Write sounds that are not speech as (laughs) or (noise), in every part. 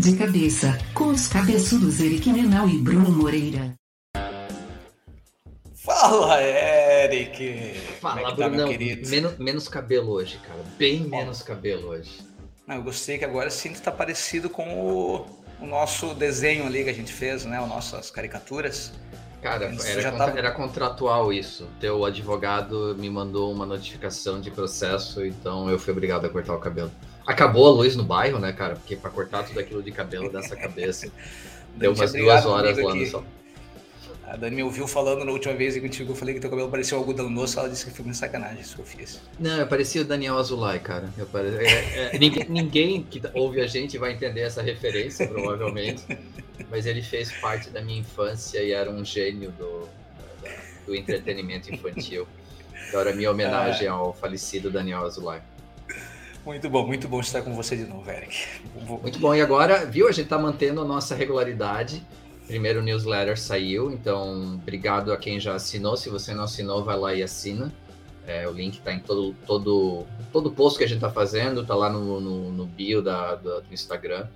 De cabeça, com os cabeçudos Eric Menal e Bruno Moreira. Fala, Eric! Fala, é tá, Bruno. Menos, menos cabelo hoje, cara. Bem menos cabelo hoje. Não, eu gostei que agora sim está parecido com o, o, nosso desenho ali que a gente fez, né? As nossas caricaturas. Cara, era, contra, tava... era, contratual isso. Teu advogado me mandou uma notificação de processo, então eu fui obrigado a cortar o cabelo. Acabou a luz no bairro, né, cara? Porque para cortar tudo aquilo de cabelo dessa cabeça, (laughs) deu umas duas horas lá no sol. A Dani me ouviu falando na última vez contigo, eu falei que teu cabelo parecia um algodão doce, ela disse que foi uma sacanagem isso que eu fiz. Não, eu parecia o Daniel Azulay, cara. Pare... É, é, (laughs) ninguém, ninguém, que ouve a gente vai entender essa referência, provavelmente. (laughs) mas ele fez parte da minha infância e era um gênio do, do entretenimento infantil. Então era minha homenagem ah. ao falecido Daniel Azulay. Muito bom, muito bom estar com você de novo, Eric. Muito bom. E agora, viu, a gente está mantendo a nossa regularidade primeiro newsletter saiu, então obrigado a quem já assinou. Se você não assinou, vai lá e assina. É, o link está em todo, todo, todo post que a gente está fazendo, está lá no, no, no bio da, da, do Instagram.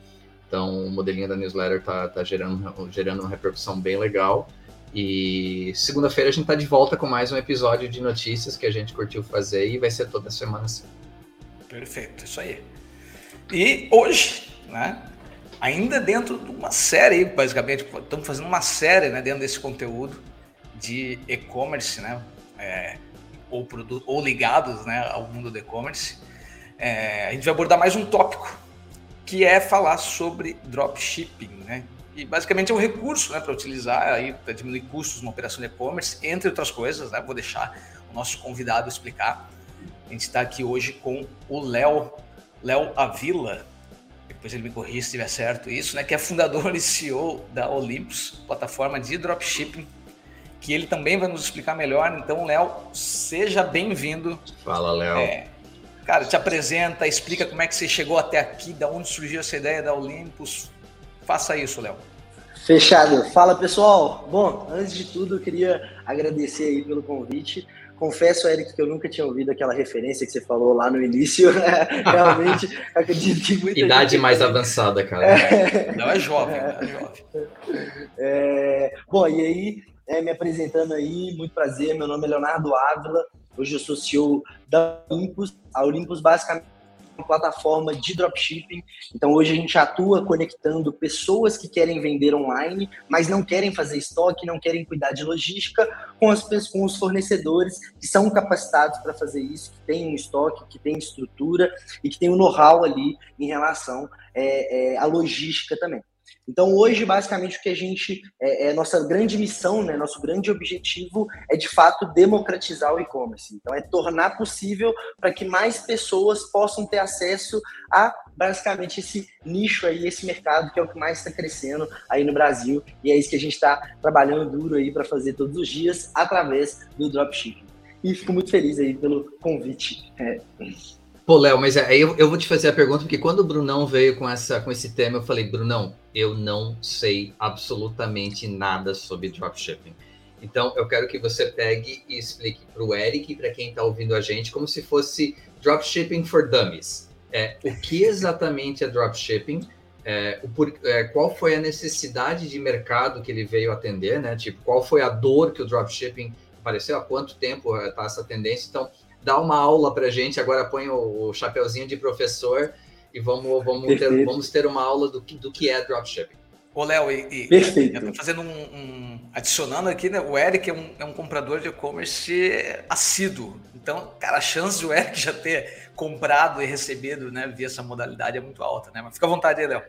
Então o modelinho da newsletter está tá gerando, gerando uma repercussão bem legal. E segunda-feira a gente está de volta com mais um episódio de notícias que a gente curtiu fazer e vai ser toda semana assim. Perfeito, isso aí. E hoje, né, ainda dentro de uma série, basicamente, estamos fazendo uma série né, dentro desse conteúdo de e-commerce, né? É, ou, produto, ou ligados né, ao mundo do e-commerce. É, a gente vai abordar mais um tópico, que é falar sobre dropshipping, né? E basicamente é um recurso né, para utilizar para diminuir custos numa operação de e-commerce, entre outras coisas, né? Vou deixar o nosso convidado explicar. A gente está aqui hoje com o Léo, Léo Avila, depois ele me corrija se estiver certo isso, né, que é fundador e CEO da Olympus, plataforma de dropshipping, que ele também vai nos explicar melhor. Então, Léo, seja bem-vindo. Fala, Léo. É, cara, te apresenta, explica como é que você chegou até aqui, da onde surgiu essa ideia da Olympus. Faça isso, Léo. Fechado. Fala, pessoal. Bom, antes de tudo, eu queria agradecer aí pelo convite. Confesso, Eric, que eu nunca tinha ouvido aquela referência que você falou lá no início. (laughs) Realmente, acredito que muita Idade gente... mais avançada, cara. É... Não, é jovem, é jovem. É... Bom, e aí, é, me apresentando aí, muito prazer, meu nome é Leonardo Ávila, hoje eu sou CEO da Olympus. A Olympus basicamente plataforma de dropshipping. Então hoje a gente atua conectando pessoas que querem vender online, mas não querem fazer estoque, não querem cuidar de logística, com, as, com os fornecedores que são capacitados para fazer isso, que têm um estoque, que têm estrutura e que têm um know-how ali em relação é, é, à logística também. Então, hoje, basicamente, o que a gente. É, é nossa grande missão, né, nosso grande objetivo é, de fato, democratizar o e-commerce. Então, é tornar possível para que mais pessoas possam ter acesso a, basicamente, esse nicho aí, esse mercado que é o que mais está crescendo aí no Brasil. E é isso que a gente está trabalhando duro aí para fazer todos os dias através do dropshipping. E fico muito feliz aí pelo convite. É. Pô, Léo, mas aí eu, eu, vou te fazer a pergunta, porque quando o Brunão veio com, essa, com esse tema, eu falei, Brunão, eu não sei absolutamente nada sobre dropshipping. Então, eu quero que você pegue e explique para o Eric e para quem está ouvindo a gente, como se fosse dropshipping for dummies. É, o que exatamente é dropshipping? É, o, por, é, qual foi a necessidade de mercado que ele veio atender, né? Tipo, qual foi a dor que o dropshipping apareceu? Há quanto tempo está essa tendência? Então, dá uma aula para gente. Agora põe o, o chapeuzinho de professor e vamos, vamos, ter, vamos ter uma aula do que, do que é dropshipping. Ô, Léo, e, e fazendo um, um, Adicionando aqui, né? O Eric é um, é um comprador de e-commerce assíduo. Então, cara, a chance de o Eric já ter comprado e recebido, né, via essa modalidade é muito alta, né? Mas fica à vontade aí, Léo.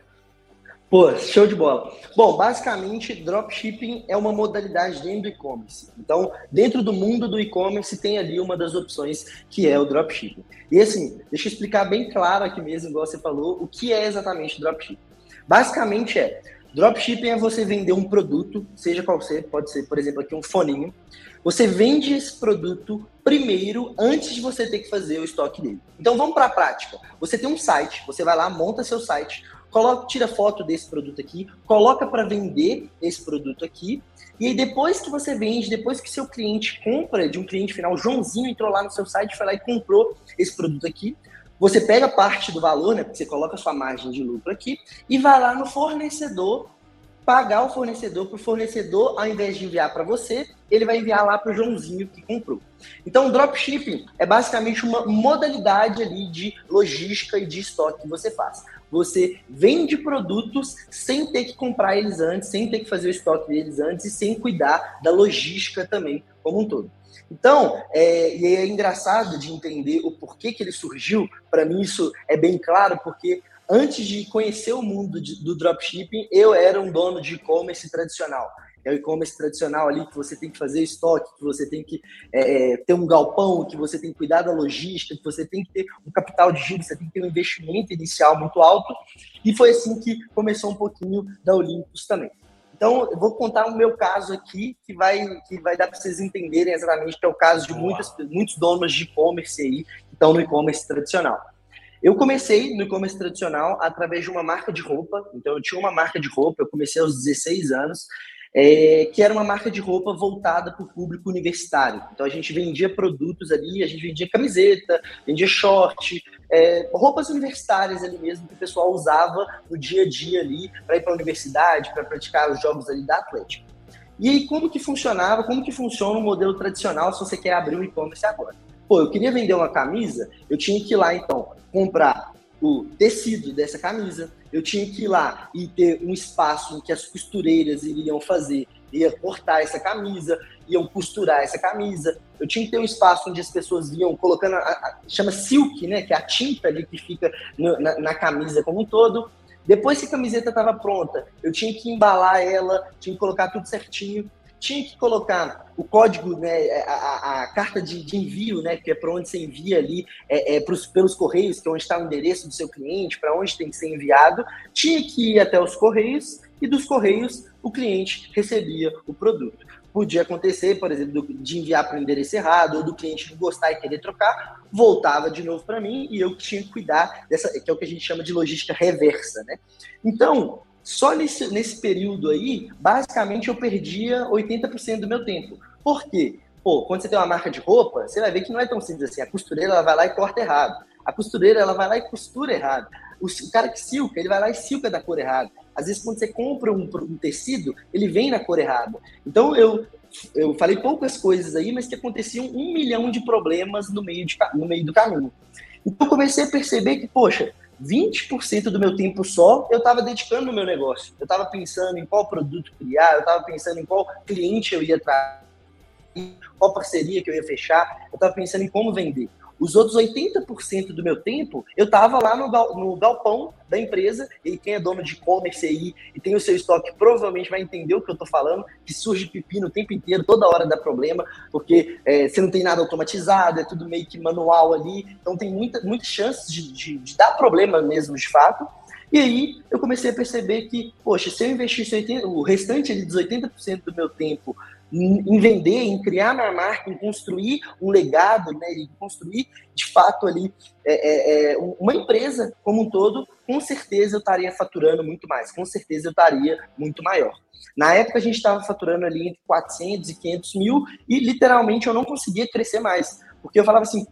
Pô, show de bola. Bom, basicamente, dropshipping é uma modalidade dentro do e-commerce. Então, dentro do mundo do e-commerce, tem ali uma das opções que é o dropshipping. E assim, deixa eu explicar bem claro aqui mesmo, igual você falou, o que é exatamente dropshipping. Basicamente é, dropshipping é você vender um produto, seja qual seja, pode ser, por exemplo, aqui um foninho. Você vende esse produto primeiro, antes de você ter que fazer o estoque dele. Então, vamos para a prática. Você tem um site, você vai lá, monta seu site, coloca, tira foto desse produto aqui, coloca para vender esse produto aqui, e aí depois que você vende, depois que seu cliente compra, de um cliente final, Joãozinho entrou lá no seu site, foi lá e comprou esse produto aqui, Você pega parte do valor, né? Porque você coloca a sua margem de lucro aqui e vai lá no fornecedor pagar o fornecedor para o fornecedor, ao invés de enviar para você, ele vai enviar lá para o Joãozinho que comprou. Então, dropshipping é basicamente uma modalidade ali de logística e de estoque que você faz. Você vende produtos sem ter que comprar eles antes, sem ter que fazer o estoque deles antes e sem cuidar da logística também como um todo. Então, é, e é engraçado de entender o porquê que ele surgiu. Para mim, isso é bem claro, porque antes de conhecer o mundo de, do dropshipping, eu era um dono de e-commerce tradicional. É o e-commerce tradicional ali que você tem que fazer estoque, que você tem que é, é, ter um galpão, que você tem que cuidar da logística, que você tem que ter um capital de giro, você tem que ter um investimento inicial muito alto. E foi assim que começou um pouquinho da Olympus também. Então, eu vou contar o meu caso aqui, que vai, que vai dar para vocês entenderem exatamente que é o caso de muitas, muitos donos de e-commerce aí, que estão no e-commerce tradicional. Eu comecei no e-commerce tradicional através de uma marca de roupa. Então, eu tinha uma marca de roupa, eu comecei aos 16 anos, é, que era uma marca de roupa voltada para o público universitário. Então, a gente vendia produtos ali, a gente vendia camiseta, vendia short, é, roupas universitárias ali mesmo, que o pessoal usava no dia a dia ali para ir para a universidade, para praticar os jogos ali da Atlética. E aí, como que funcionava, como que funciona o modelo tradicional se você quer abrir um e-commerce agora? Pô, eu queria vender uma camisa, eu tinha que ir lá, então, comprar o tecido dessa camisa, eu tinha que ir lá e ter um espaço em que as costureiras iriam fazer, ia cortar essa camisa, iam costurar essa camisa. Eu tinha que ter um espaço onde as pessoas iam colocando, a, a, chama silk, né, que é a tinta ali que fica no, na, na camisa como um todo. Depois que a camiseta estava pronta, eu tinha que embalar ela, tinha que colocar tudo certinho tinha que colocar o código, né, a, a, a carta de, de, envio, né, que é para onde você envia ali, é, é pros, pelos correios, que é onde está o endereço do seu cliente, para onde tem que ser enviado, tinha que ir até os correios e dos correios o cliente recebia o produto. Podia acontecer, por exemplo, de enviar para o endereço errado, ou do cliente não gostar e querer trocar, voltava de novo para mim e eu tinha que cuidar dessa, que é o que a gente chama de logística reversa, né? Então, só nesse, nesse período aí, basicamente eu perdia 80% do meu tempo. Por quê? Pô, quando você tem uma marca de roupa, você vai ver que não é tão simples assim. A costureira ela vai lá e corta errado. A costureira ela vai lá e costura errado. O, cara que silca, ele vai lá e silca da cor errada. Às vezes, quando você compra um, um tecido, ele vem na cor errada. Então, eu, eu falei poucas coisas aí, mas que aconteciam um milhão de problemas no meio, de, no meio do caminho. Então, comecei a perceber que, poxa, 20% do meu tempo só eu estava dedicando no meu negócio. Eu estava pensando em qual produto criar, eu estava pensando em qual cliente eu ia trazer, qual parceria que eu ia fechar, eu estava pensando em como vender. Os outros 80% do meu tempo, eu estava lá no, gal, no galpão da empresa, e quem é dono de e-commerce aí e tem o seu estoque provavelmente vai entender o que eu estou falando, que surge pepino o tempo inteiro, toda hora dá problema, porque é, você não tem nada automatizado, é tudo meio que manual ali, então tem muita, muitas chances de, de, de dar problema mesmo, de fato. E aí eu comecei a perceber que, poxa, se eu investisse 80, o restante ali dos 80% do meu tempo em vender, em criar minha marca, em construir um legado, né, em construir de fato ali é, é, é uma empresa como um todo, com certeza eu estaria faturando muito mais, com certeza eu estaria muito maior. Na época a gente estava faturando ali entre 400 e 500 mil e literalmente eu não conseguia crescer mais. Porque eu falava assim,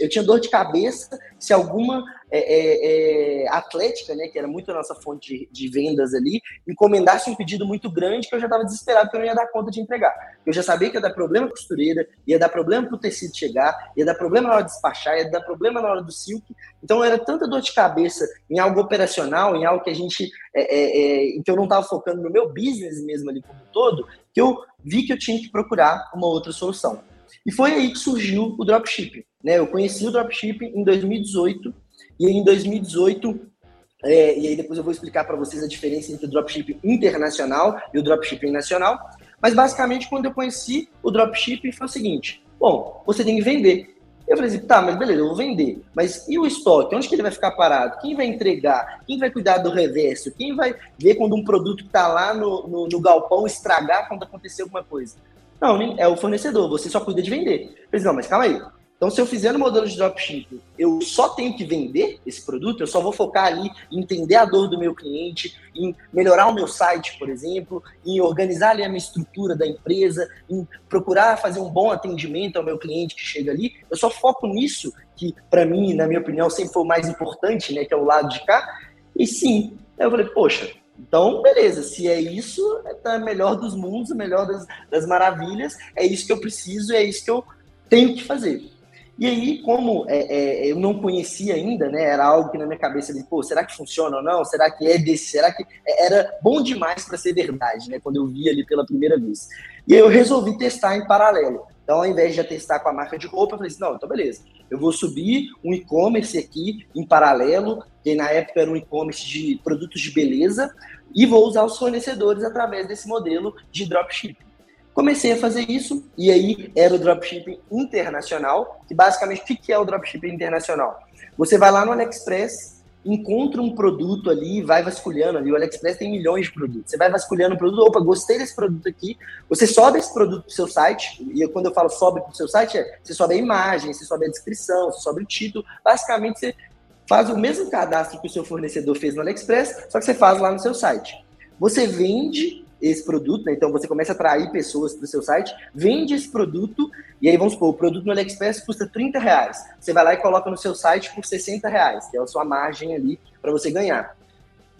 eu, tinha dor de cabeça se alguma é, é, é, atlética, né, que era muito a nossa fonte de, de, vendas ali, encomendasse um pedido muito grande que eu já estava desesperado que eu não ia dar conta de entregar. Eu já sabia que ia dar problema costureira, ia dar problema para o tecido chegar, ia dar problema na hora de despachar, ia dar problema na hora do silk. Então era tanta dor de cabeça em algo operacional, em algo que a gente, é, é, é, que eu não estava focando no meu business mesmo ali como um todo, que eu vi que eu tinha que procurar uma outra solução. E foi aí que surgiu o dropshipping. Né? Eu conheci o dropshipping em 2018, e em 2018, é, e aí depois eu vou explicar para vocês a diferença entre o dropshipping internacional e o dropshipping nacional. Mas basicamente, quando eu conheci o dropshipping, foi o seguinte: bom, você tem que vender. Eu falei assim, tá, mas beleza, eu vou vender. Mas e o estoque? Onde que ele vai ficar parado? Quem vai entregar? Quem vai cuidar do reverso? Quem vai ver quando um produto está lá no, no, no, galpão estragar quando acontecer alguma coisa? Não, é o fornecedor, você só cuida de vender. Eu falei, não, mas calma aí. Então, se eu fizer no modelo de dropshipping, eu só tenho que vender esse produto, eu só vou focar ali em entender a dor do meu cliente, em melhorar o meu site, por exemplo, em organizar ali a minha estrutura da empresa, em procurar fazer um bom atendimento ao meu cliente que chega ali. Eu só foco nisso, que para mim, na minha opinião, sempre foi o mais importante, né, que é o lado de cá. E sim, eu falei, poxa, então, beleza, se é isso, é tá melhor dos mundos, melhor das, das maravilhas, é isso que eu preciso, é isso que eu tenho que fazer. E aí, como é, é, eu não conhecia ainda, né? Era algo que na minha cabeça de, pô, será que funciona ou não? Será que é desse? Será que era bom demais para ser verdade, né? Quando eu vi ali pela primeira vez. E aí eu resolvi testar em paralelo. Então, ao invés de testar com a marca de roupa, eu falei assim, não, então beleza. Eu vou subir um e-commerce aqui em paralelo, que na época era um e-commerce de produtos de beleza, e vou usar os fornecedores através desse modelo de dropshipping. Comecei a fazer isso, e aí era o dropshipping internacional, que basicamente o que é o dropshipping internacional? Você vai lá no AliExpress, encontra um produto ali, vai vasculhando ali, o AliExpress tem milhões de produtos, você vai vasculhando o produto, opa, gostei desse produto aqui, você sobe esse produto para o seu site, e quando eu falo sobe para o seu site, é, você sobe a imagem, você sobe a descrição, você sobe o título, basicamente você faz o mesmo cadastro que o seu fornecedor fez no AliExpress, só que você faz lá no seu site. Você vende esse produto, né? Então você começa a atrair pessoas para o seu site, vende esse produto, e aí vamos supor, o produto no AliExpress custa 30 reais. Você vai lá e coloca no seu site por 60 reais, que é a sua margem ali para você ganhar.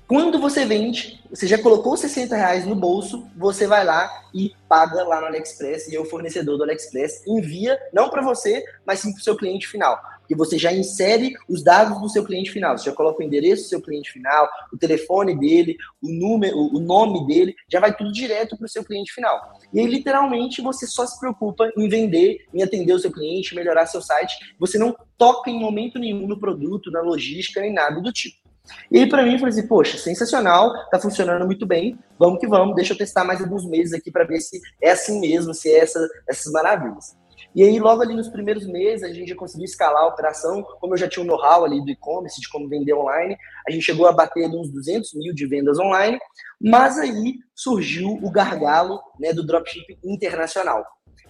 Quando você vende, você já colocou 60 reais no bolso, você vai lá e paga lá no AliExpress e o fornecedor do AliExpress envia, não para você, mas sim para o seu cliente final que você já insere os dados do seu cliente final. Você já coloca o endereço do seu cliente final, o telefone dele, o número, o nome dele, já vai tudo direto para o seu cliente final. E aí, literalmente, você só se preocupa em vender, em atender o seu cliente, melhorar seu site. Você não toca em momento nenhum no produto, na logística, nem nada do tipo. E aí, para mim, eu falei assim, poxa, sensacional, tá funcionando muito bem, vamos que vamos, deixa eu testar mais alguns meses aqui para ver se é assim mesmo, se é essa, essas maravilhas. E aí, logo ali nos primeiros meses, a gente já conseguiu escalar a operação. Como eu já tinha um know-how ali do e-commerce, de como vender online, a gente chegou a bater uns 200 mil de vendas online. Mas aí surgiu o gargalo né, do dropshipping internacional.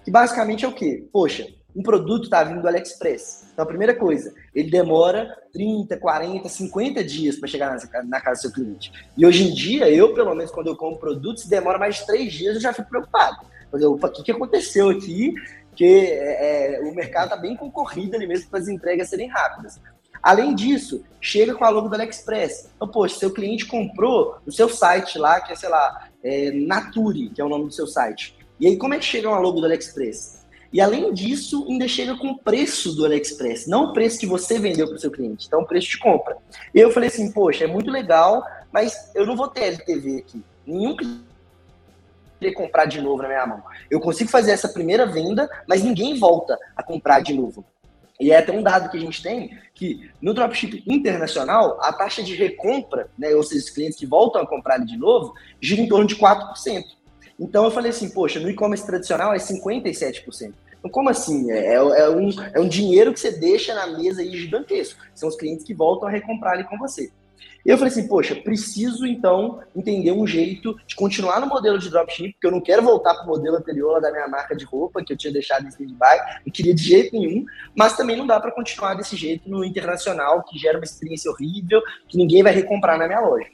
Que basicamente é o quê? Poxa, um produto está vindo do AliExpress. Então, a primeira coisa, ele demora 30, 40, 50 dias para chegar na, casa do seu cliente. E hoje em dia, eu, pelo menos, quando eu compro produtos, se demora mais de 3 dias, eu já fico preocupado. o que, que aconteceu aqui? Porque é, é, o mercado está bem concorrido ali mesmo para as entregas serem rápidas. Além disso, chega com a logo do AliExpress. Então, poxa, seu cliente comprou no seu site lá, que é, sei lá, é, Nature, que é o nome do seu site. E aí, como é que chega uma logo do AliExpress? E além disso, ainda chega com o preço do AliExpress, não o preço que você vendeu para o seu cliente, então o preço de compra. E eu falei assim, poxa, é muito legal, mas eu não vou ter LTV aqui. Nenhum cliente querer comprar de novo na minha mão. Eu consigo fazer essa primeira venda, mas ninguém volta a comprar de novo. E é até um dado que a gente tem que no dropship internacional, a taxa de recompra, né, ou seja, os clientes que voltam a comprar de novo, gira em torno de 4%. Então eu falei assim, poxa, no e-commerce tradicional é 57%. Então, como assim? É, é, é, um, é um dinheiro que você deixa na mesa aí gigantesco. São os clientes que voltam a recomprar ali com você. E eu falei assim, poxa, preciso então entender um jeito de continuar no modelo de dropship, porque eu não quero voltar para o modelo anterior da minha marca de roupa, que eu tinha deixado em stand-by, não queria de jeito nenhum, mas também não dá para continuar desse jeito no internacional, que gera uma experiência horrível, que ninguém vai recomprar na minha loja.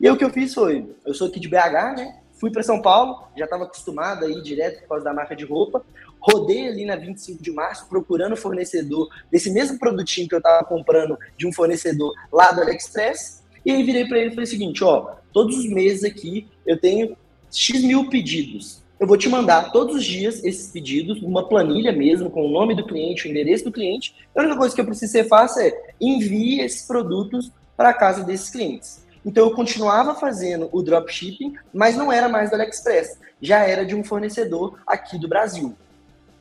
E aí, o que eu fiz foi, eu sou aqui de BH, né? Fui para São Paulo, já estava acostumado aí direto por causa da marca de roupa. Rodei ali na 25 de março procurando fornecedor desse mesmo produtinho que eu estava comprando de um fornecedor lá do AliExpress e aí virei para ele e falei o seguinte, ó, todos os meses aqui eu tenho X mil pedidos. Eu vou te mandar todos os dias esses pedidos, uma planilha mesmo, com o nome do cliente, o endereço do cliente. A única coisa que eu preciso ser fácil é envie esses produtos para a casa desses clientes. Então eu continuava fazendo o dropshipping, mas não era mais do AliExpress, já era de um fornecedor aqui do Brasil.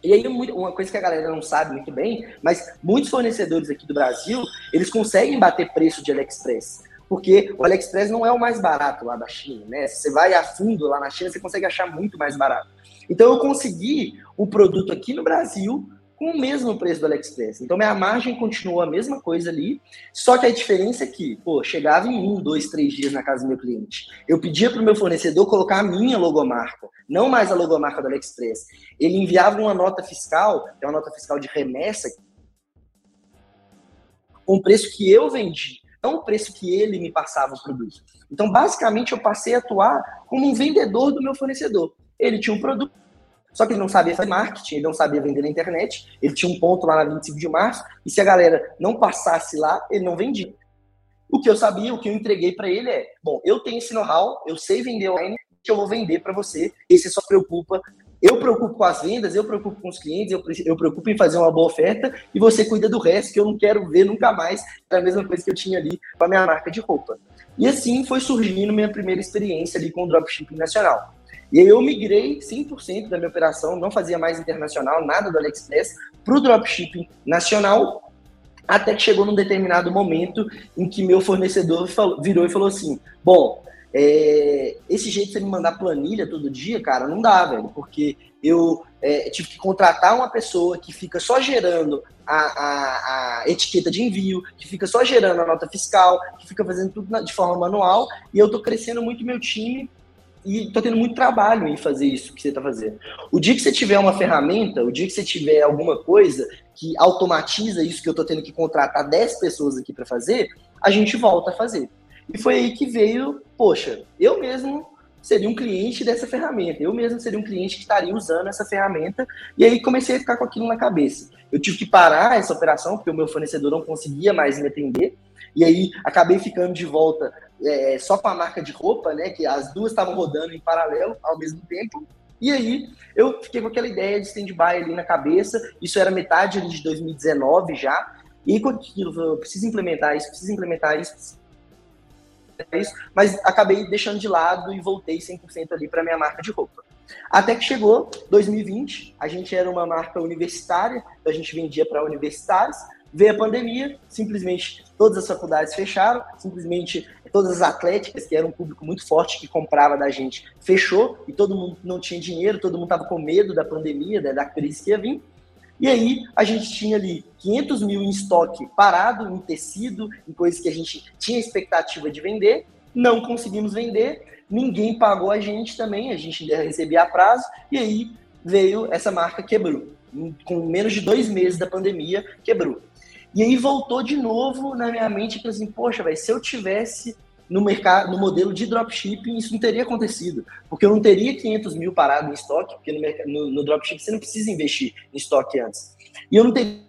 E aí, uma coisa que a galera não sabe muito bem, mas muitos fornecedores aqui do Brasil, eles conseguem bater preço de AliExpress porque o AliExpress não é o mais barato lá da China, né? Se você vai a fundo lá na China, você consegue achar muito mais barato. Então eu consegui o produto aqui no Brasil com o mesmo preço do AliExpress. Então minha margem continuou a mesma coisa ali, só que a diferença é que, pô, chegava em um, dois, três dias na casa do meu cliente. Eu pedia para o meu fornecedor colocar a minha logomarca, não mais a logomarca do AliExpress. Ele enviava uma nota fiscal, é uma nota fiscal de remessa, com o preço que eu vendi, não o preço que ele me passava o produto. Então, basicamente, eu passei a atuar como um vendedor do meu fornecedor. Ele tinha um produto, só que ele não sabia fazer marketing, ele não sabia vender na internet, ele tinha um ponto lá na 25 de março, e se a galera não passasse lá, ele não vendia. O que eu sabia, o que eu entreguei para ele é: bom, eu tenho esse know-how, eu sei vender online, que eu vou vender para você, e você só preocupa. Eu preocupo com as vendas, eu preocupo com os clientes, eu, preocupo em fazer uma boa oferta e você cuida do resto que eu não quero ver nunca mais. É a mesma coisa que eu tinha ali com a minha marca de roupa. E assim foi surgindo minha primeira experiência ali com o dropshipping nacional. E aí eu migrei 100% da minha operação, não fazia mais internacional, nada do AliExpress, para o dropshipping nacional, até que chegou num determinado momento em que meu fornecedor falou, virou e falou assim: Bom, é, esse jeito de você me mandar planilha todo dia, cara, não dá, velho, porque eu é, tive que contratar uma pessoa que fica só gerando a, a, a, etiqueta de envio, que fica só gerando a nota fiscal, que fica fazendo tudo de forma manual, e eu tô crescendo muito meu time e tô tendo muito trabalho em fazer isso que você tá fazendo. O dia que você tiver uma ferramenta, o dia que você tiver alguma coisa que automatiza isso que eu tô tendo que contratar 10 pessoas aqui para fazer, a gente volta a fazer. E foi aí que veio, poxa, eu mesmo seria um cliente dessa ferramenta, eu mesmo seria um cliente que estaria usando essa ferramenta, e aí comecei a ficar com aquilo na cabeça. Eu tive que parar essa operação, porque o meu fornecedor não conseguia mais me atender, e aí acabei ficando de volta é, só com a marca de roupa, né? Que as duas estavam rodando em paralelo ao mesmo tempo. E aí eu fiquei com aquela ideia de stand-by ali na cabeça. Isso era metade de 2019 já. E com aquilo, eu preciso implementar isso, preciso implementar isso, isso, mas acabei deixando de lado e voltei 100% ali para minha marca de roupa. Até que chegou 2020, a gente era uma marca universitária, então a gente vendia para universitários, Veio a pandemia, simplesmente todas as faculdades fecharam, simplesmente todas as atléticas, que era um público muito forte que comprava da gente, fechou e todo mundo não tinha dinheiro, todo mundo estava com medo da pandemia, da, crise que ia vir. E aí a gente tinha ali 500 mil em estoque parado, em tecido, em coisas que a gente tinha expectativa de vender, não conseguimos vender, ninguém pagou a gente também, a gente recebia a prazo, e aí veio essa marca quebrou. Com menos de dois meses da pandemia, quebrou. E aí voltou de novo na minha mente que assim, poxa, velho, se eu tivesse no mercado, no modelo de dropshipping, isso não teria acontecido. Porque eu não teria 500 mil parado em estoque, porque no, no, no dropshipping você não precisa investir em estoque antes. E eu não teria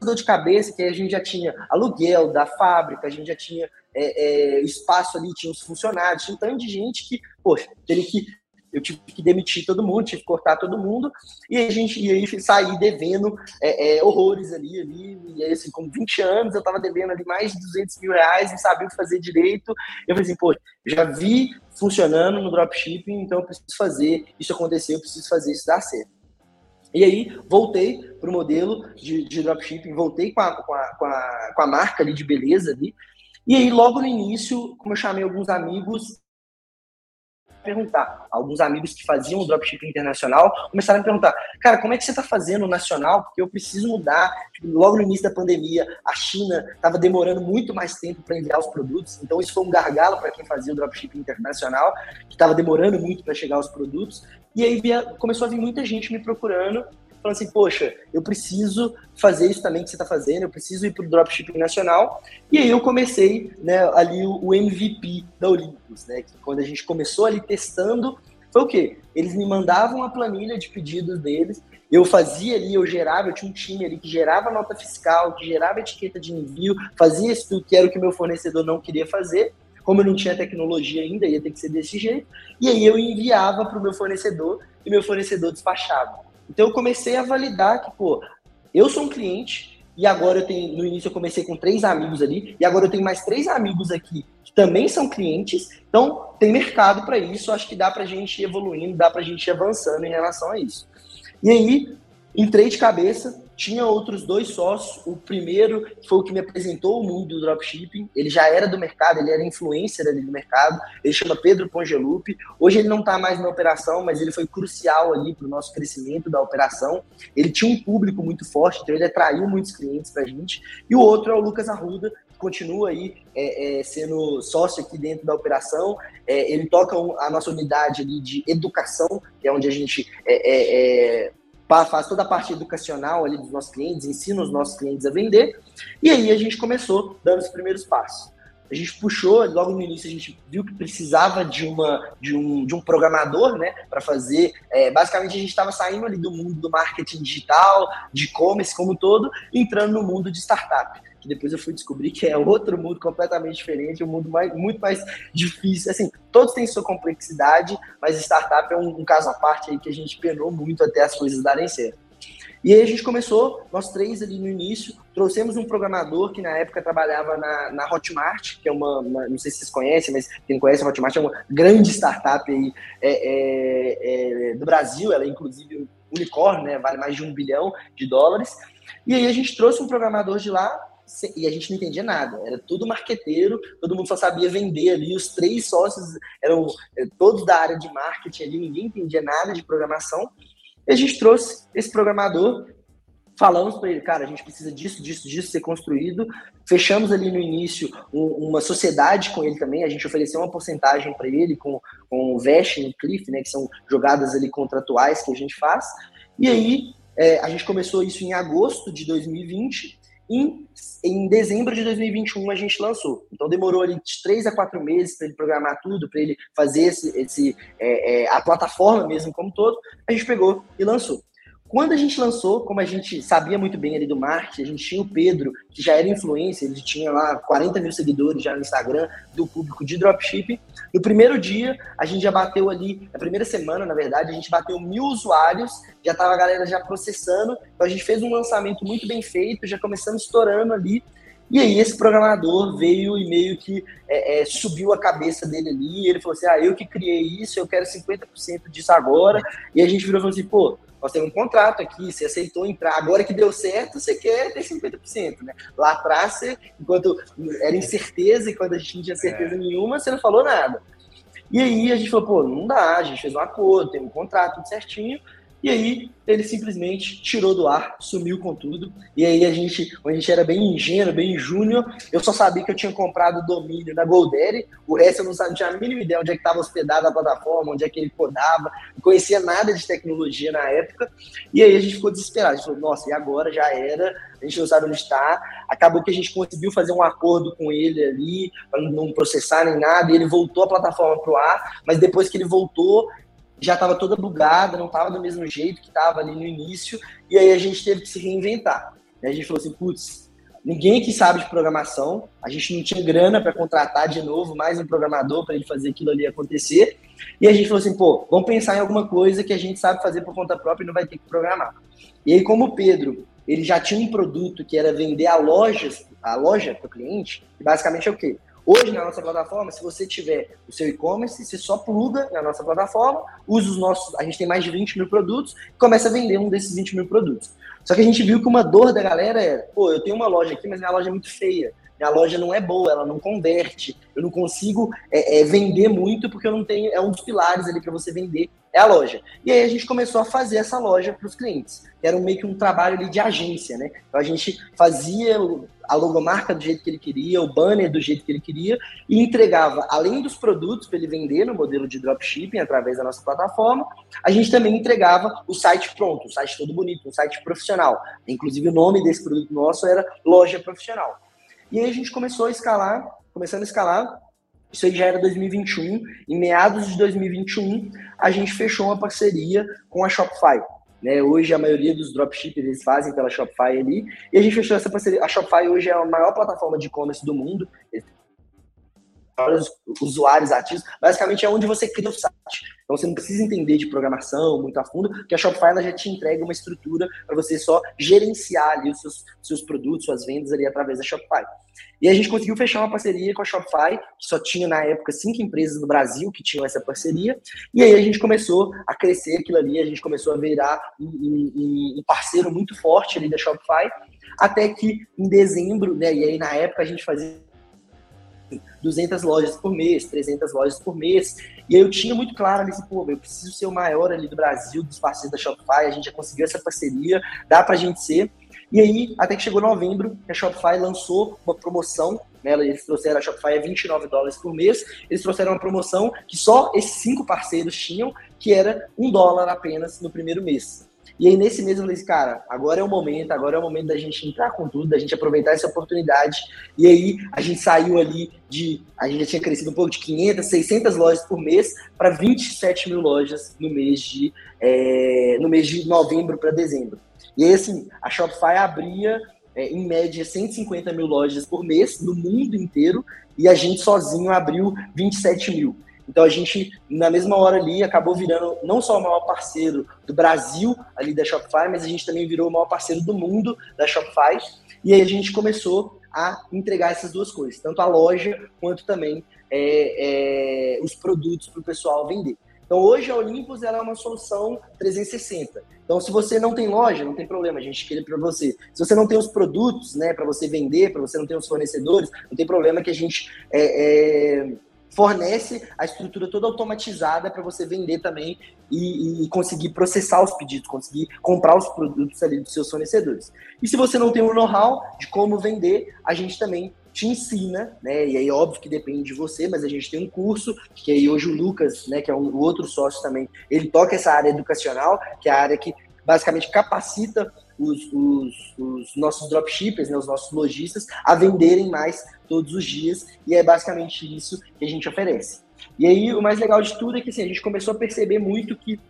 dor de cabeça, que a gente já tinha aluguel da fábrica, a gente já tinha é, é, espaço ali, tinha os funcionários, tinha um tanto de gente que, poxa, teria que eu tive que demitir todo mundo, tive que cortar todo mundo, e a gente e aí devendo é, é, horrores ali, ali, e aí, assim, com 20 anos eu tava devendo ali mais de 200 mil reais, não sabia o que fazer direito, eu falei assim, pô, já vi funcionando no dropshipping, então eu preciso fazer, isso aconteceu, eu preciso fazer isso dar certo. E aí, voltei para o modelo de, de dropshipping, voltei com a, com, a, com, a, com a marca ali de beleza ali, e aí, logo no início, como eu chamei alguns amigos, perguntar. Alguns amigos que faziam dropshipping internacional começaram a me perguntar, cara, como é que você está fazendo nacional? Porque eu preciso mudar. Tipo, logo no início da pandemia, a China estava demorando muito mais tempo para enviar os produtos, então isso foi um gargalo para quem fazia o dropshipping internacional, que estava demorando muito para chegar os produtos. E aí via, começou a vir muita gente me procurando falando assim, poxa, eu preciso fazer isso também que você está fazendo, eu preciso ir para o dropshipping nacional. E aí eu comecei né, ali o, MVP da Olympus, né? Que quando a gente começou ali testando, foi o quê? Eles me mandavam a planilha de pedidos deles, eu fazia ali, eu gerava, eu tinha um time ali que gerava nota fiscal, que gerava etiqueta de envio, fazia isso que era o que meu fornecedor não queria fazer. Como eu não tinha tecnologia ainda, ia ter que ser desse jeito. E aí eu enviava para o meu fornecedor e meu fornecedor despachava. Então eu comecei a validar que, pô, eu sou um cliente e agora eu tenho, no início eu comecei com três amigos ali, e agora eu tenho mais três amigos aqui que também são clientes, então tem mercado para isso, acho que dá para a gente ir evoluindo, dá para a gente ir avançando em relação a isso. E aí, entrei de cabeça, tinha outros dois sócios. O primeiro foi o que me apresentou o mundo do dropshipping. Ele já era do mercado, ele era influencer ali do mercado. Ele chama Pedro Pongelupi. Hoje ele não está mais na operação, mas ele foi crucial ali para o nosso crescimento da operação. Ele tinha um público muito forte, então ele atraiu muitos clientes para a gente. E o outro é o Lucas Arruda, que continua aí é, é, sendo sócio aqui dentro da operação. É, ele toca a nossa unidade ali de educação, que é onde a gente é, é, é faz toda a parte educacional ali dos nossos clientes, ensina os nossos clientes a vender. E aí a gente começou dando os primeiros passos. A gente puxou, logo no início a gente viu que precisava de, uma, de, um, de um programador, né, para fazer. É, basicamente a gente estava saindo ali do mundo do marketing digital, de e-commerce como todo, entrando no mundo de startup que depois eu fui descobrir que é outro mundo completamente diferente, um mundo mais, muito mais difícil. Assim, todos têm sua complexidade, mas startup é um, um caso à parte aí que a gente penou muito até as coisas darem certo. E aí a gente começou, nós três ali no início, trouxemos um programador que na época trabalhava na, na Hotmart, que é uma, uma, não sei se vocês conhecem, mas quem conhece a Hotmart é uma grande startup aí é, é, é, do Brasil, ela é inclusive unicórnio, né, vale mais de um bilhão de dólares. E aí a gente trouxe um programador de lá e a gente não entendia nada. Era tudo marqueteiro, todo mundo só sabia vender ali. Os três sócios eram eh, todos da área de marketing ali, ninguém entendia nada de programação. E a gente trouxe esse programador, falamos para ele, cara, a gente precisa disso, disso, disso ser construído. Fechamos ali no início um, uma sociedade com ele também. A gente ofereceu uma porcentagem para ele com, com o Vest e Cliff, né, que são jogadas ali contratuais que a gente faz. E aí é, a gente começou isso em agosto de 2020 em, em dezembro de 2021 a gente lançou. Então demorou ali de três a quatro meses para ele programar tudo, para ele fazer esse, esse é, é, a plataforma mesmo como todo. A gente pegou e lançou. Quando a gente lançou, como a gente sabia muito bem ali do marketing, a gente tinha o Pedro, que já era influencer, ele tinha lá 40 mil seguidores já no Instagram do público de dropshipping. No primeiro dia, a gente já bateu ali, na primeira semana, na verdade, a gente bateu mil usuários, já tava a galera já processando. Então a gente fez um lançamento muito bem feito, já começamos estourando ali. E aí esse programador veio e meio que é, é, subiu a cabeça dele ali, ele falou assim, ah, eu que criei isso, eu quero 50% disso agora. E a gente virou e falou assim, pô, nós temos um contrato aqui, você aceitou entrar, agora que deu certo, você quer ter 50%, né? Lá atrás, você, enquanto era incerteza e quando a gente não tinha certeza é. nenhuma, você não falou nada. E aí a gente falou, pô, não dá, a gente fez um acordo, tem um contrato tudo certinho, e aí ele simplesmente tirou do ar, sumiu com tudo. E aí a gente, a gente era bem ingênuo, bem júnior, eu só sabia que eu tinha comprado o domínio na Goldere, o resto eu não, sabia, tinha a mínima ideia onde é que estava hospedada a plataforma, onde é que ele codava, não conhecia nada de tecnologia na época. E aí a gente ficou desesperado, a gente falou, nossa, e agora? Já era, a gente não sabe onde está. Acabou que a gente conseguiu fazer um acordo com ele ali, para não processar nem nada, e ele voltou a plataforma para o ar, mas depois que ele voltou, já estava toda bugada, não estava do mesmo jeito que estava ali no início, e aí a gente teve que se reinventar. A gente falou assim, putz, ninguém que sabe de programação, a gente não tinha grana para contratar de novo mais um programador para ele fazer aquilo ali acontecer, e a gente falou assim, pô, vamos pensar em alguma coisa que a gente sabe fazer por conta própria e não vai ter que programar. E aí, como o Pedro, ele já tinha um produto que era vender a loja, a loja para o cliente, que basicamente é o quê? Hoje, na nossa plataforma, se você tiver o seu e-commerce, você só pluga na nossa plataforma, usa os nossos. A gente tem mais de 20 mil produtos e começa a vender um desses 20 mil produtos. Só que a gente viu que uma dor da galera é: pô, eu tenho uma loja aqui, mas minha loja é muito feia. Minha loja não é boa, ela não converte. Eu não consigo é, é, vender muito porque eu não tenho. É um dos pilares ali para você vender é a loja. E aí a gente começou a fazer essa loja para os clientes. Era meio que um trabalho ali de agência, né? Então a gente fazia a logomarca do jeito que ele queria, o banner do jeito que ele queria, e entregava, além dos produtos para ele vender no modelo de dropshipping através da nossa plataforma, a gente também entregava o site pronto, o site todo bonito, um site profissional. Inclusive o nome desse produto nosso era Loja Profissional. E aí a gente começou a escalar, começando a escalar, isso aí já era 2021. Em meados de 2021, a gente fechou uma parceria com a Shopify. Né? Hoje a maioria dos dropshippers eles fazem pela Shopify ali. E a gente fechou essa parceria. A Shopify hoje é a maior plataforma de e-commerce do mundo. Usuários ativos, basicamente é onde você cria o site. Então você não precisa entender de programação muito a fundo, porque a Shopify ela já te entrega uma estrutura para você só gerenciar ali os seus, seus produtos, suas vendas ali através da Shopify. E a gente conseguiu fechar uma parceria com a Shopify, que só tinha na época cinco empresas no Brasil que tinham essa parceria. E aí a gente começou a crescer aquilo ali, a gente começou a virar um, um, parceiro muito forte ali da Shopify, até que em dezembro, né, e aí na época a gente fazia 200 lojas por mês, 300 lojas por mês. E eu tinha muito claro ali, assim, pô, eu preciso ser o maior ali do Brasil, dos parceiros da Shopify, a gente já conseguiu essa parceria, dá pra gente ser. E aí, até que chegou novembro, a Shopify lançou uma promoção, né, eles trouxeram a Shopify a 29 dólares por mês, eles trouxeram uma promoção que só esses cinco parceiros tinham, que era um dólar apenas no primeiro mês. E aí, nesse mês, eu falei assim, cara, agora é o momento, agora é o momento da gente entrar com tudo, da gente aproveitar essa oportunidade. E aí, a gente saiu ali de. A gente já tinha crescido um pouco de 500, 600 lojas por mês para 27 mil lojas no mês de, é, no mês de novembro para dezembro. E aí, assim, a Shopify abria, é, em média, 150 mil lojas por mês no mundo inteiro e a gente sozinho abriu 27 mil. Então a gente, na mesma hora ali, acabou virando não só o maior parceiro do Brasil ali da Shopify, mas a gente também virou o maior parceiro do mundo da Shopify. E aí a gente começou a entregar essas duas coisas, tanto a loja quanto também é, é, os produtos para o pessoal vender. Então hoje a Olympus ela é uma solução 360. Então se você não tem loja, não tem problema, a gente quer para você. Se você não tem os produtos, né, para você vender, para você não ter os fornecedores, não tem problema que a gente é, é fornece a estrutura toda automatizada para você vender também e, e, conseguir processar os pedidos, conseguir comprar os produtos ali dos seus fornecedores. E se você não tem o know-how de como vender, a gente também te ensina, né? E aí óbvio que depende de você, mas a gente tem um curso que aí hoje o Lucas, né, que é um, outro sócio também, ele toca essa área educacional, que é a área que basicamente capacita os, os, os, nossos dropshippers, né, os nossos lojistas, a venderem mais todos os dias, e é basicamente isso que a gente oferece. E aí, o mais legal de tudo é que assim, a gente começou a perceber muito que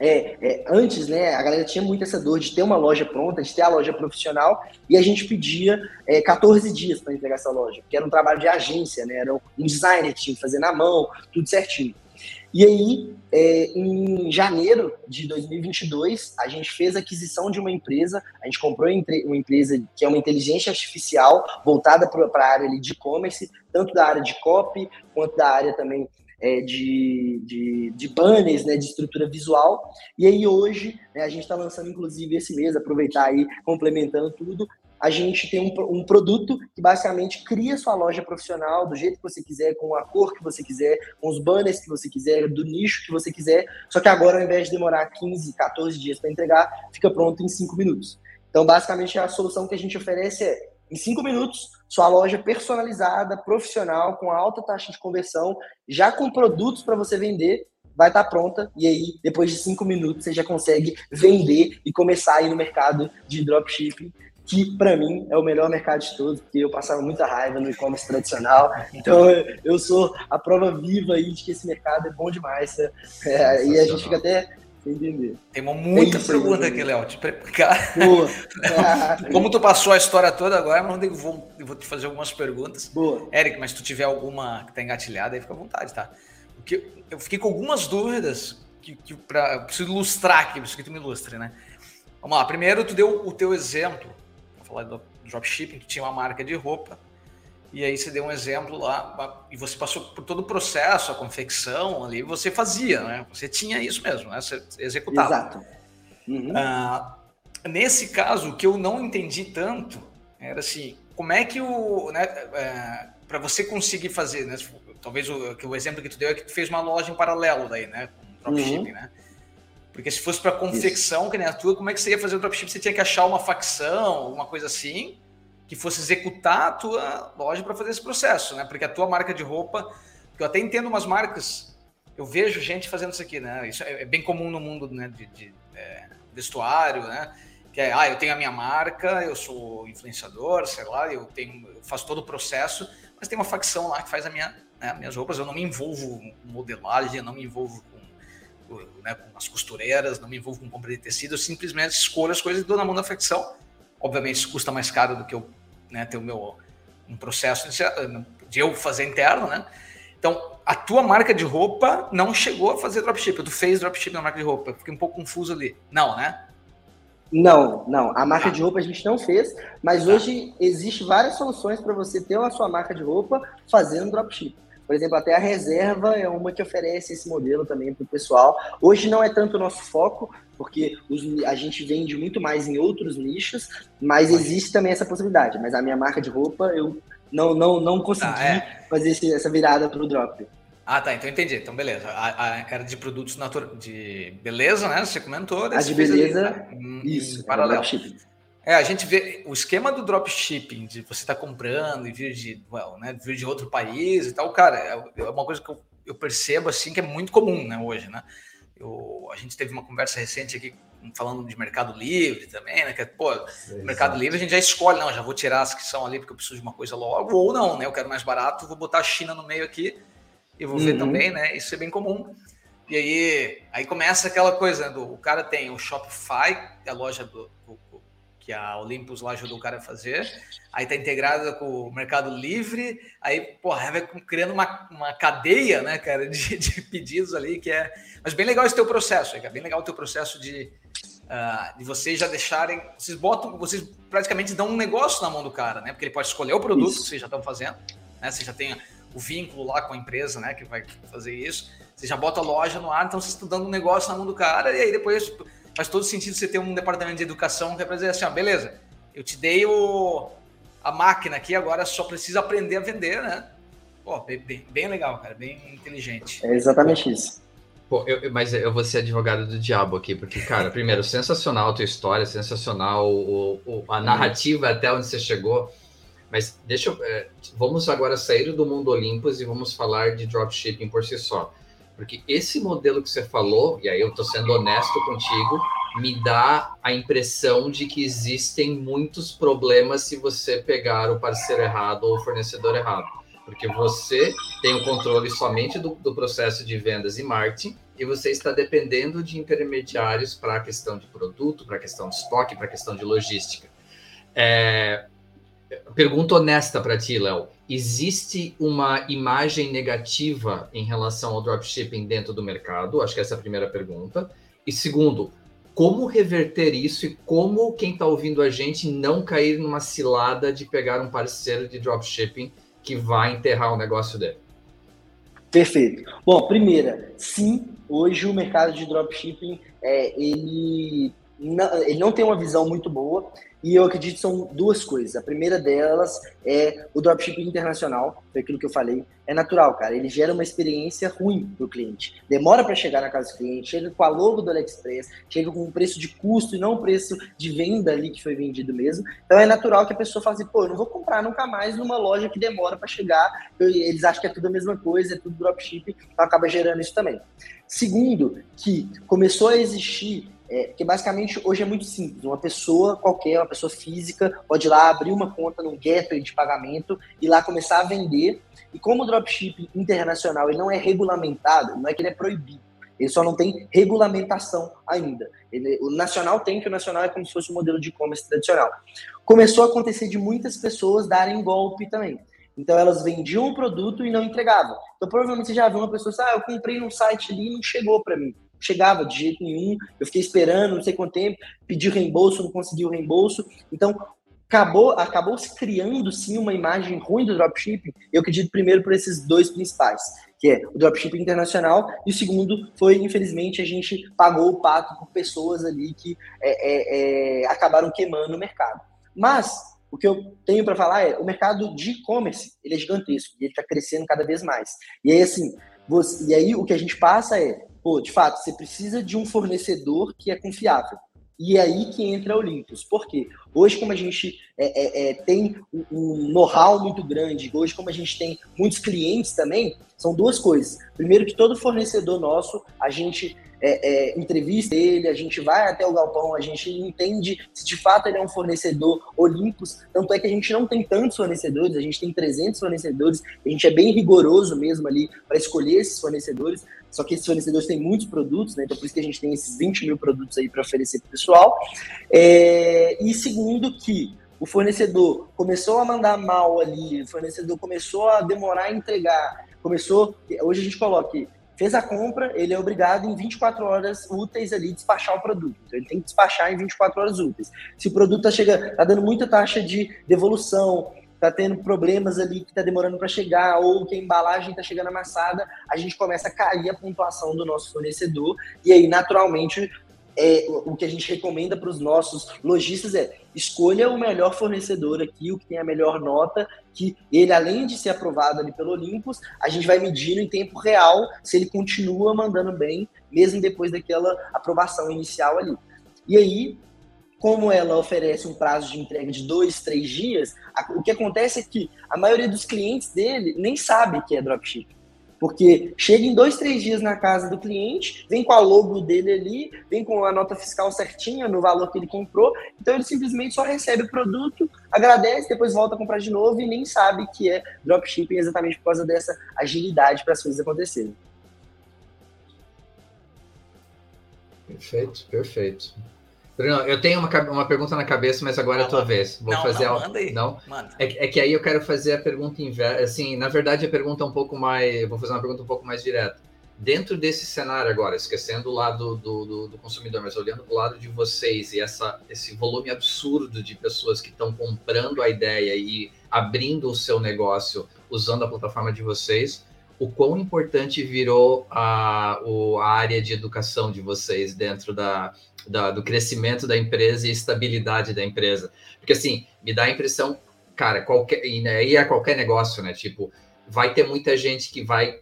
é, é, antes, né, a galera tinha muito essa dor de ter uma loja pronta, de ter a loja profissional, e a gente pedia é, 14 dias para entregar essa loja, porque era um trabalho de agência, né, era um designer que tinha que fazer na mão, tudo certinho. E aí, é, em janeiro de 2022, a gente fez a aquisição de uma empresa, a gente comprou uma empresa que é uma inteligência artificial voltada para a área de e-commerce, tanto da área de copy, quanto da área também é, de, de, de, banners, né, de estrutura visual. E aí hoje, né, a gente está lançando inclusive esse mês, aproveitar aí, complementando tudo, a gente tem um, um, produto que basicamente cria sua loja profissional do jeito que você quiser, com a cor que você quiser, com os banners que você quiser, do nicho que você quiser. Só que agora, ao invés de demorar 15, 14 dias para entregar, fica pronto em 5 minutos. Então, basicamente, a solução que a gente oferece é, em 5 minutos, sua loja personalizada, profissional, com alta taxa de conversão, já com produtos para você vender, vai estar tá pronta e aí depois de cinco minutos você já consegue vender e começar aí no mercado de dropshipping que para mim é o melhor mercado de todos, porque eu passava muita raiva no e-commerce tradicional. (laughs) Então eu sou a prova viva aí de que esse mercado é bom demais. É, e a gente fica até sem entender. Tem uma muita pergunta aqui, Léo. Te preparar. (laughs) Como tu passou a história toda agora, eu vou, eu vou te fazer algumas perguntas. Boa. Eric, mas se tu tiver alguma que tá engatilhada, aí fica à vontade, tá? Porque eu fiquei com algumas dúvidas que, que para preciso ilustrar aqui, preciso que tu me ilustre, né? Vamos lá. Primeiro, tu deu o teu exemplo falar do dropshipping, que tinha uma marca de roupa, e aí você deu um exemplo lá, e você passou por todo o processo, a confecção ali, você fazia, né? Você tinha isso mesmo, né? Você executava. Exato. Uhum. Ah, nesse caso, o que eu não entendi tanto era assim, como é que o, né, é, para você conseguir fazer, né? Talvez o, o exemplo que tu deu é que tu fez uma loja em paralelo daí, né? Com dropshipping, uhum. né? Porque se fosse para confecção, Isso. que nem a tua, como é que você ia fazer o dropship? Você tinha que achar uma facção, alguma coisa assim, que fosse executar a tua loja para fazer esse processo, né? Porque a tua marca de roupa, eu até entendo umas marcas, eu vejo gente fazendo isso aqui, né? Isso é, é bem comum no mundo né, de, de é, vestuário, né? Que é, ah, eu tenho a minha marca, eu sou influenciador, sei lá, eu tenho, eu faço todo o processo, mas tem uma facção lá que faz a minha, né, minhas roupas, eu não me envolvo com modelagem, eu não me envolvo com né, com as costureiras, não me envolvo com compra de tecido, eu simplesmente escolho as coisas e dou na mão da facção. Obviamente isso custa mais caro do que eu né, ter o meu um processo de eu fazer interno, né? Então, a tua marca de roupa não chegou a fazer dropship. Tu fez dropship na marca de roupa. Fiquei um pouco confuso ali. Não, né? Não, não. A marca ah. de roupa a gente não fez, mas ah. hoje existe várias soluções para você ter a sua marca de roupa fazendo dropship. Por exemplo, até a reserva é uma que oferece esse modelo também para o pessoal. Hoje não é tanto o nosso foco, porque os, a gente vende muito mais em outros nichos, mas existe também essa possibilidade. Mas a minha marca de roupa, eu não, não, não consegui ah, é. fazer esse, essa virada para o drop. Ah, tá. Então entendi. Então, beleza. A, a, era de produtos naturais, de beleza, né? Você comentou. A de beleza, ali, né? isso. Em paralelo. É, a gente vê o esquema do dropshipping, de você estar tá comprando e vir de, well, né, vir de outro país e tal, cara, é, é uma coisa que eu, eu, percebo assim que é muito comum, né, hoje, né? Eu, a gente teve uma conversa recente aqui falando de Mercado Livre também, né? Que, pô, Exato. Mercado Livre a gente já escolhe, não, já vou tirar as que são ali porque eu preciso de uma coisa logo, ou não, né? Eu quero mais barato, vou botar a China no meio aqui e vou uhum. ver também, né? Isso é bem comum. E aí, aí começa aquela coisa né, do o cara tem o Shopify, é a loja do, do, que a Olympus lá ajudou o cara a fazer, aí tá integrada com o Mercado Livre, aí, porra, vai criando uma, uma cadeia, né, cara, de, (laughs) de pedidos ali, que é... Mas bem legal esse teu processo, é bem legal o teu processo de, uh, de vocês já deixarem... Vocês botam, vocês praticamente dão um negócio na mão do cara, né, porque ele pode escolher o produto isso. que vocês já estão fazendo, né, você já tem o vínculo lá com a empresa, né, que vai fazer isso, você já bota a loja no ar, então você está dando um negócio na mão do cara, e aí depois faz todo sentido você ter um departamento de educação que é para dizer assim, ó, beleza, eu te dei o, a máquina aqui, agora só precisa aprender a vender, né? Pô, bem, bem legal, cara, bem inteligente. É exatamente isso. Pô, eu, mas eu vou ser advogado do diabo aqui, porque, cara, primeiro, sensacional a tua história, sensacional o, o, a narrativa até onde você chegou. Mas deixa eu. É, vamos agora sair do mundo Olympus e vamos falar de dropshipping por si só. Porque esse modelo que você falou, e aí eu estou sendo honesto contigo, me dá a impressão de que existem muitos problemas se você pegar o parceiro errado ou o fornecedor errado. Porque você tem o controle somente do, do processo de vendas e marketing, e você está dependendo de intermediários para a questão de produto, para a questão de estoque, para a questão de logística. É, pergunta honesta para ti, Léo existe uma imagem negativa em relação ao dropshipping dentro do mercado? Acho que essa é a primeira pergunta. E segundo, como reverter isso e como quem está ouvindo a gente não cair numa cilada de pegar um parceiro de dropshipping que vai enterrar o negócio dele? Perfeito. Bom, primeira, sim, hoje o mercado de dropshipping é, ele, ele não tem uma visão muito boa. E eu acredito que são duas coisas. A primeira delas é o dropshipping internacional, foi aquilo que eu falei. É natural, cara. Ele gera uma experiência ruim para o cliente. Demora para chegar na casa do cliente, chega com a logo do AliExpress, chega com um preço de custo e não o preço de venda ali que foi vendido mesmo. Então é natural que a pessoa fale assim, pô, eu não vou comprar nunca mais numa loja que demora para chegar. Eles acham que é tudo a mesma coisa, é tudo dropshipping, então acaba gerando isso também. Segundo, que começou a existir é, porque basicamente hoje é muito simples. Uma pessoa qualquer, uma pessoa física, pode ir lá abrir uma conta no gateway de pagamento e lá começar a vender. E como o dropship internacional ele não é regulamentado, não é que ele é proibido, ele só não tem regulamentação ainda. Ele, o nacional tem, que o nacional é como se fosse um modelo de e-commerce tradicional. Começou a acontecer de muitas pessoas darem golpe também. Então elas vendiam o produto e não entregavam. Então provavelmente você já viu uma pessoa assim, ah, eu comprei num site ali e não chegou para mim chegava de jeito nenhum. Eu fiquei esperando não sei quanto tempo, pedi reembolso, não consegui o reembolso. Então, acabou, acabou se criando sim uma imagem ruim do dropshipping. Eu acredito primeiro por esses dois principais, que é o dropshipping internacional e o segundo foi, infelizmente, a gente pagou o pato por pessoas ali que é, é, é, acabaram queimando o mercado. Mas o que eu tenho para falar é o mercado de e-commerce ele é gigantesco e ele está crescendo cada vez mais. E aí assim, você, e aí o que a gente passa é pô, de fato, você precisa de um fornecedor que é confiável. E é aí que entra o Olympus. Por quê? Hoje, como a gente é, é, é, tem um know-how muito grande, hoje, como a gente tem muitos clientes também, são duas coisas. Primeiro, que todo fornecedor nosso, a gente é, é, entrevista ele, a gente vai até o galpão, a gente entende se de fato ele é um fornecedor Olympus. Tanto é que a gente não tem tantos fornecedores, a gente tem 300 fornecedores, a gente é bem rigoroso mesmo ali para escolher esses fornecedores. Só que esses fornecedores têm muitos produtos, né? Então por isso que a gente tem esses 20 mil produtos aí para oferecer para o pessoal. É, e segundo que o fornecedor começou a mandar mal ali, o fornecedor começou a demorar a entregar, começou. Hoje a gente coloca fez a compra, ele é obrigado em 24 horas úteis ali despachar o produto. Então ele tem que despachar em 24 horas úteis. Se o produto tá chegando, tá dando muita taxa de devolução, tá tendo problemas ali que tá demorando para chegar, ou que a embalagem tá chegando amassada, a gente começa a cair a pontuação do nosso fornecedor, e aí naturalmente é, o que a gente recomenda para os nossos lojistas é escolha o melhor fornecedor aqui, o que tem a melhor nota, que ele, além de ser aprovado ali pelo Olympus, a gente vai medindo em tempo real se ele continua mandando bem, mesmo depois daquela aprovação inicial ali. E aí, como ela oferece um prazo de entrega de dois, três dias, o que acontece é que a maioria dos clientes dele nem sabe que é dropshipping. Porque chega em dois, três dias na casa do cliente, vem com a logo dele ali, vem com a nota fiscal certinha no valor que ele comprou, então ele simplesmente só recebe o produto, agradece, depois volta a comprar de novo e nem sabe que é dropshipping exatamente por causa dessa agilidade para as coisas acontecerem. Perfeito, perfeito. Bruno, eu tenho uma, uma pergunta na cabeça, mas agora é a tua vez. Vou não, fazer não, a... manda aí. Não? Manda. É, é, que aí eu quero fazer a pergunta inversa. Assim, na verdade, a pergunta é um pouco mais. Vou fazer uma pergunta um pouco mais direta. Dentro desse cenário agora, esquecendo o lado do, do, do consumidor, mas olhando para o lado de vocês e essa, esse volume absurdo de pessoas que estão comprando a ideia e abrindo o seu negócio usando a plataforma de vocês, o quão importante virou a, a área de educação de vocês dentro da, da, do crescimento da empresa e estabilidade da empresa. Porque, assim, me dá a impressão, cara, qualquer, e aí é qualquer negócio, né? Tipo, vai ter muita gente que vai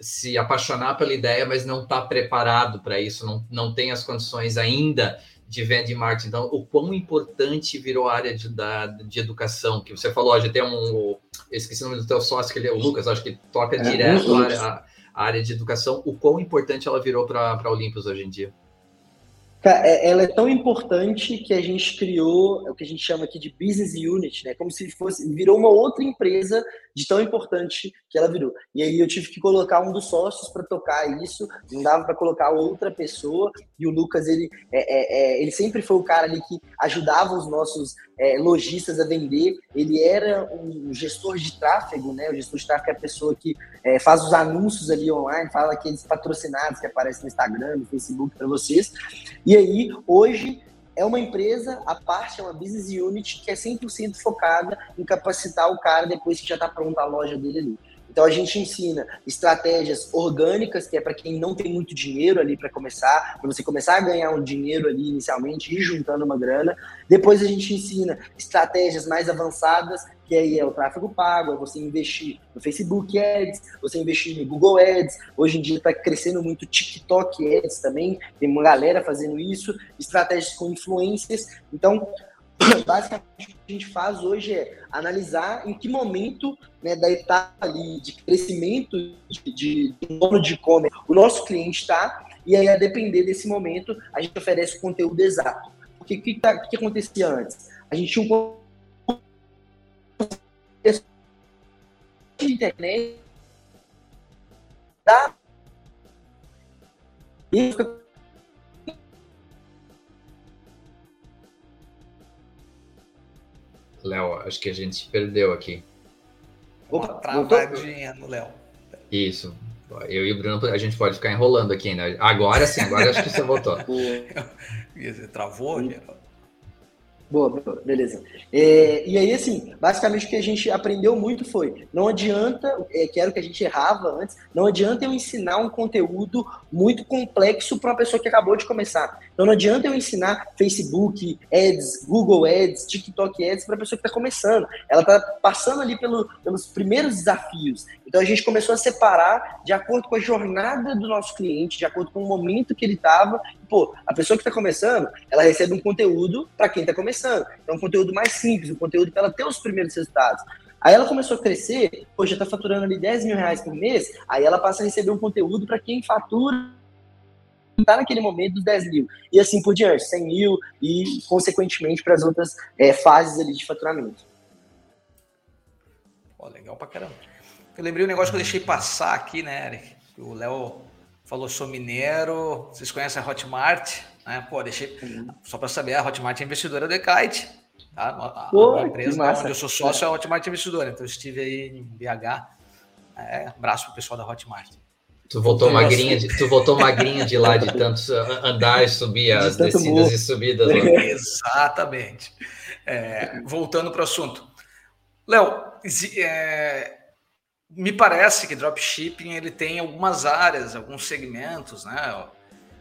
se apaixonar pela ideia, mas não está preparado para isso, não, não tem as condições ainda de venda e marketing. Então, o quão importante virou a área de, da, de educação, que você falou, já tem um, esqueci o nome do teu sócio, que ele é o Lucas, acho que toca é, direto a área, a, a área, de educação, o quão importante ela virou para a Olympus hoje em dia? É, ela é tão importante que a gente criou o que a gente chama aqui de business unit, né? Como se fosse virou uma outra empresa de tão importante que ela virou. E aí eu tive que colocar um dos sócios para tocar isso, não dava para colocar outra pessoa. E o Lucas ele é, é, é, ele sempre foi o cara ali que ajudava os nossos é, lojistas a vender. Ele era um gestor de tráfego, né? O gestor de tráfego é a pessoa que é, faz os anúncios ali online, fala aqueles patrocinados que aparecem no Instagram, no Facebook para vocês. E aí, hoje, é uma empresa, a parte é uma business unit que é 100% focada em capacitar o cara depois que já está pronta a loja dele ali. Então a gente ensina estratégias orgânicas, que é para quem não tem muito dinheiro ali para começar, para você começar a ganhar um dinheiro ali inicialmente e juntando uma grana. Depois a gente ensina estratégias mais avançadas, que aí é o tráfego pago, é você investir no Facebook Ads, você investir no Google Ads. Hoje em dia está crescendo muito TikTok Ads também, tem uma galera fazendo isso, estratégias com influências. Então, basicamente o que a gente faz hoje é analisar em que momento né, da etapa ali de crescimento de, de, dono de e-commerce o nosso cliente está, e aí a depender desse momento a gente oferece o conteúdo exato. Porque o que, tá, que acontecia antes? A gente tinha um internet da Léo, acho que a gente perdeu aqui. Uma travadinha no Léo. Isso. Eu e o Bruno, a gente pode ficar enrolando aqui ainda. Agora sim, agora acho que você voltou. (laughs) Travou, Boa, boa, beleza. É, e aí, assim, basicamente o que a gente aprendeu muito foi: não adianta, é, que era o que a gente errava antes, não adianta eu ensinar um conteúdo muito complexo para uma pessoa que acabou de começar. Então não adianta eu ensinar Facebook, Ads, Google Ads, TikTok Ads para a pessoa que está começando. Ela está passando ali pelo, pelos primeiros desafios. Então a gente começou a separar de acordo com a jornada do nosso cliente, de acordo com o momento que ele estava. Pô, a pessoa que está começando, ela recebe um conteúdo para quem está começando. Então um conteúdo mais simples, um conteúdo para ela ter os primeiros resultados. Aí ela começou a crescer, hoje já está faturando ali 10 mil reais por mês, aí ela passa a receber um conteúdo para quem fatura está naquele momento dos 10 mil. E assim por diante, 100 mil e, consequentemente, para as outras é, fases ali de faturamento. Pô, legal pra caramba. Eu lembrei um negócio que eu deixei passar aqui, né, Eric? O Léo falou, sou mineiro, vocês conhecem a Hotmart? Né? Pô, deixei, uhum. só para saber, a Hotmart é investidora do Ekite. Tá? A, Pô, a empresa onde eu sou sócio é a Hotmart Investidora, então eu estive aí em BH. É, abraço pro pessoal da Hotmart. Tu voltou magrinha, de, tu voltou magrinha de lá de (laughs) tanto andar e subir as de descidas morro. e subidas. (laughs) Exatamente. É, voltando para o assunto. Léo, é, me parece que dropshipping ele tem algumas áreas, alguns segmentos, né?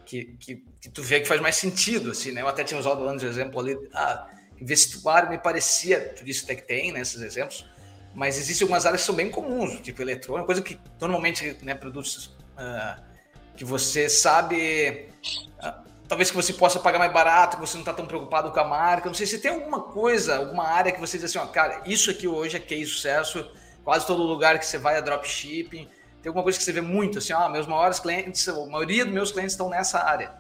Que, que, que, tu vê que faz mais sentido, assim, né? Eu até tinha usado antes o exemplo ali, ah, vestuário me parecia, tu disse até que tem, né, esses exemplos, mas existem algumas áreas que são bem comuns, tipo eletrônico, coisa que normalmente, né, produtos uh, que você sabe, uh, talvez que você possa pagar mais barato, que você não está tão preocupado com a marca. Não sei se tem alguma coisa, alguma área que você diz assim, ó, cara, isso aqui hoje é case sucesso, quase todo lugar que você vai é dropshipping. Tem Tem alguma coisa que você vê muito, assim, ah, meus maiores clientes, a maioria dos meus clientes estão nessa área.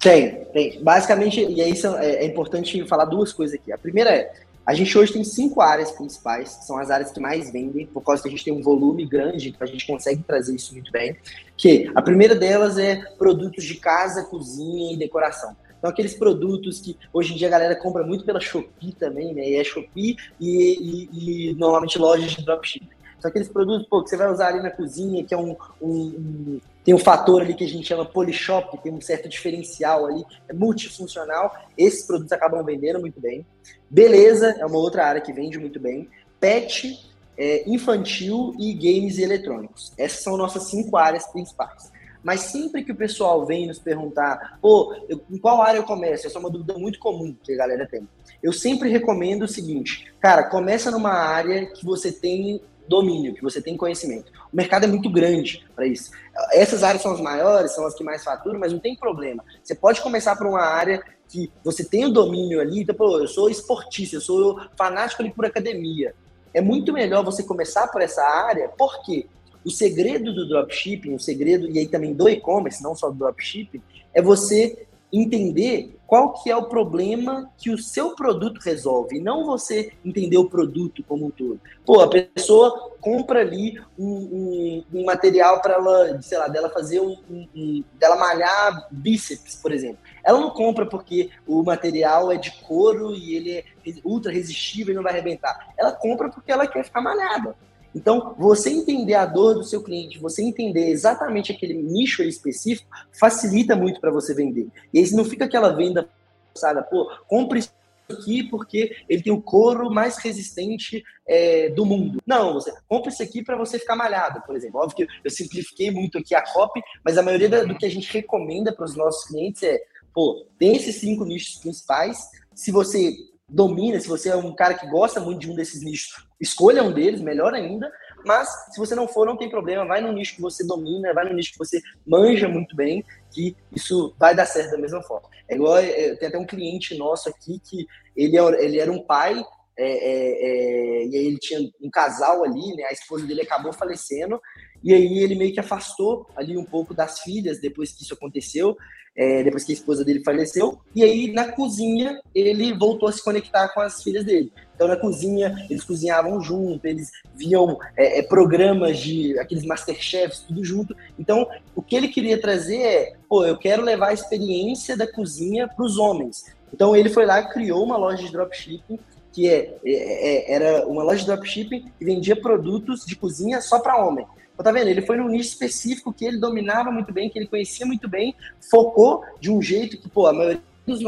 Tem, tem. Basicamente, e aí é, é importante falar duas coisas aqui. A primeira é, a gente hoje tem cinco áreas principais, que são as áreas que mais vendem, por causa que a gente tem um volume grande, então a gente consegue trazer isso muito bem. Que a primeira delas é produtos de casa, cozinha e decoração. Então, aqueles produtos que hoje em dia a galera compra muito pela Shopee também, né? E é Shopee e, e, e normalmente lojas de dropshipping. São aqueles produtos pô, que você vai usar ali na cozinha, que é um, um, um, tem um fator ali que a gente chama polishop, tem um certo diferencial ali, é multifuncional. Esses produtos acabam vendendo muito bem. Beleza é uma outra área que vende muito bem. Pet, é, infantil e games e eletrônicos. Essas são nossas cinco áreas principais. Mas sempre que o pessoal vem nos perguntar, pô, eu, em qual área eu começo? Essa é uma dúvida muito comum que a galera tem. Eu sempre recomendo o seguinte, cara, começa numa área que você tem domínio, que você tem conhecimento. O mercado é muito grande para isso. Essas áreas são as maiores, são as que mais faturam, mas não tem problema. Você pode começar por uma área que você tem o domínio ali, então, pô, eu sou esportista, eu sou fanático ali por academia. É muito melhor você começar por essa área, por quê? O segredo do dropshipping, o segredo, e aí também do e-commerce, não só do dropshipping, é você entender qual que é o problema que o seu produto resolve, não você entender o produto como um todo. Pô, a pessoa compra ali um, um, um material para ela, sei lá, dela fazer um, um, dela malhar bíceps, por exemplo. Ela não compra porque o material é de couro e ele é ultra resistível e não vai arrebentar. Ela compra porque ela quer ficar malhada. Então, você entender a dor do seu cliente, você entender exatamente aquele nicho específico, facilita muito para você vender. E aí não fica aquela venda passada, pô, compre isso aqui porque ele tem o couro mais resistente é, do mundo. Não, você compra isso aqui para você ficar malhado, por exemplo. Óbvio que eu simplifiquei muito aqui a copy, mas a maioria do que a gente recomenda para os nossos clientes é, pô, tem esses cinco nichos principais. Se você domina, se você é um cara que gosta muito de um desses nichos, escolha um deles, melhor ainda. Mas se você não for, não tem problema, vai no nicho que você domina, vai no nicho que você manja muito bem, que isso vai dar certo da mesma forma. É igual, é, tem até um cliente nosso aqui que ele, é, ele era um pai, é, é, é, e aí ele tinha um casal ali, né? A esposa dele acabou falecendo, e aí ele meio que afastou ali um pouco das filhas depois que isso aconteceu é, depois que a esposa dele faleceu. E aí, na cozinha, ele voltou a se conectar com as filhas dele. Então, na cozinha, eles cozinhavam junto, eles viam é, é, programas de aqueles Masterchefs, tudo junto. Então, o que ele queria trazer é, pô, eu quero levar a experiência da cozinha para os homens. Então, ele foi lá criou uma loja de dropshipping que é, é, é, era uma loja de dropshipping que vendia produtos de cozinha só para homem. Tá vendo? Ele foi num nicho específico que ele dominava muito bem, que ele conhecia muito bem, focou de um jeito que, pô, a maioria dos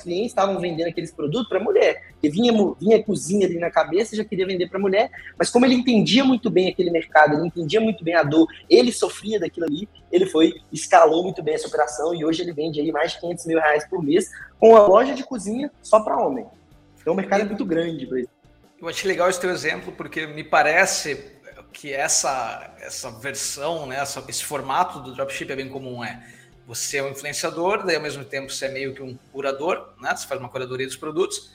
clientes estavam vendendo aqueles produtos para mulher. E vinha, vinha cozinha ali na cabeça, já queria vender para mulher, mas como ele entendia muito bem aquele mercado, ele entendia muito bem a dor, ele sofria daquilo ali, ele foi, escalou muito bem essa operação e hoje ele vende aí mais de 500 mil reais por mês com a loja de cozinha só para homem. Então o mercado é muito grande para Eu achei legal esse teu exemplo, porque me parece que essa, essa versão, né, essa, esse formato do dropship é bem comum. É você é um influenciador, daí ao mesmo tempo você é meio que um curador, né? Você faz uma curadoria dos produtos.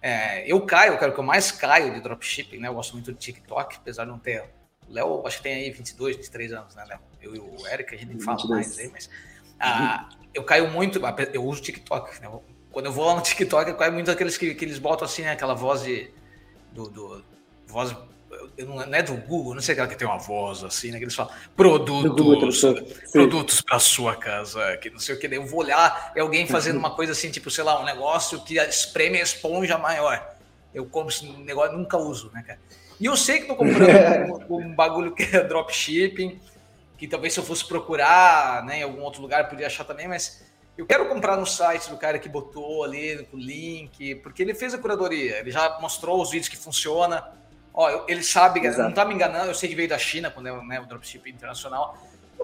É, eu caio, eu quero que eu mais caio de dropshipping, né? Eu gosto muito de TikTok, apesar de não ter. O Léo, acho que tem aí 22, 23 anos, né, Léo? Eu e o Eric, a gente nem fala mais aí, mas. Ah, eu caio muito, eu uso TikTok, né? Quando eu vou lá no TikTok, eu caio muito aqueles que, que eles botam assim, né, aquela voz de. Do, do, voz não é do Google, não sei aquela que tem uma voz assim, né? Que eles falam produtos, produtos para sua casa, que não sei o que. Eu vou olhar é alguém fazendo uma coisa assim, tipo, sei lá, um negócio que espreme a esponja maior. Eu compro esse negócio, nunca uso, né, cara? E eu sei que tô comprando (laughs) um, um, bagulho que é dropshipping, que talvez se eu fosse procurar, né, em algum outro lugar, podia achar também, mas eu quero comprar no site do cara que botou ali o link, porque ele fez a curadoria, ele já mostrou os vídeos que funciona Ó, ele sabe, Exato. não tá me enganando, eu sei que veio da China, quando é né, o dropship internacional.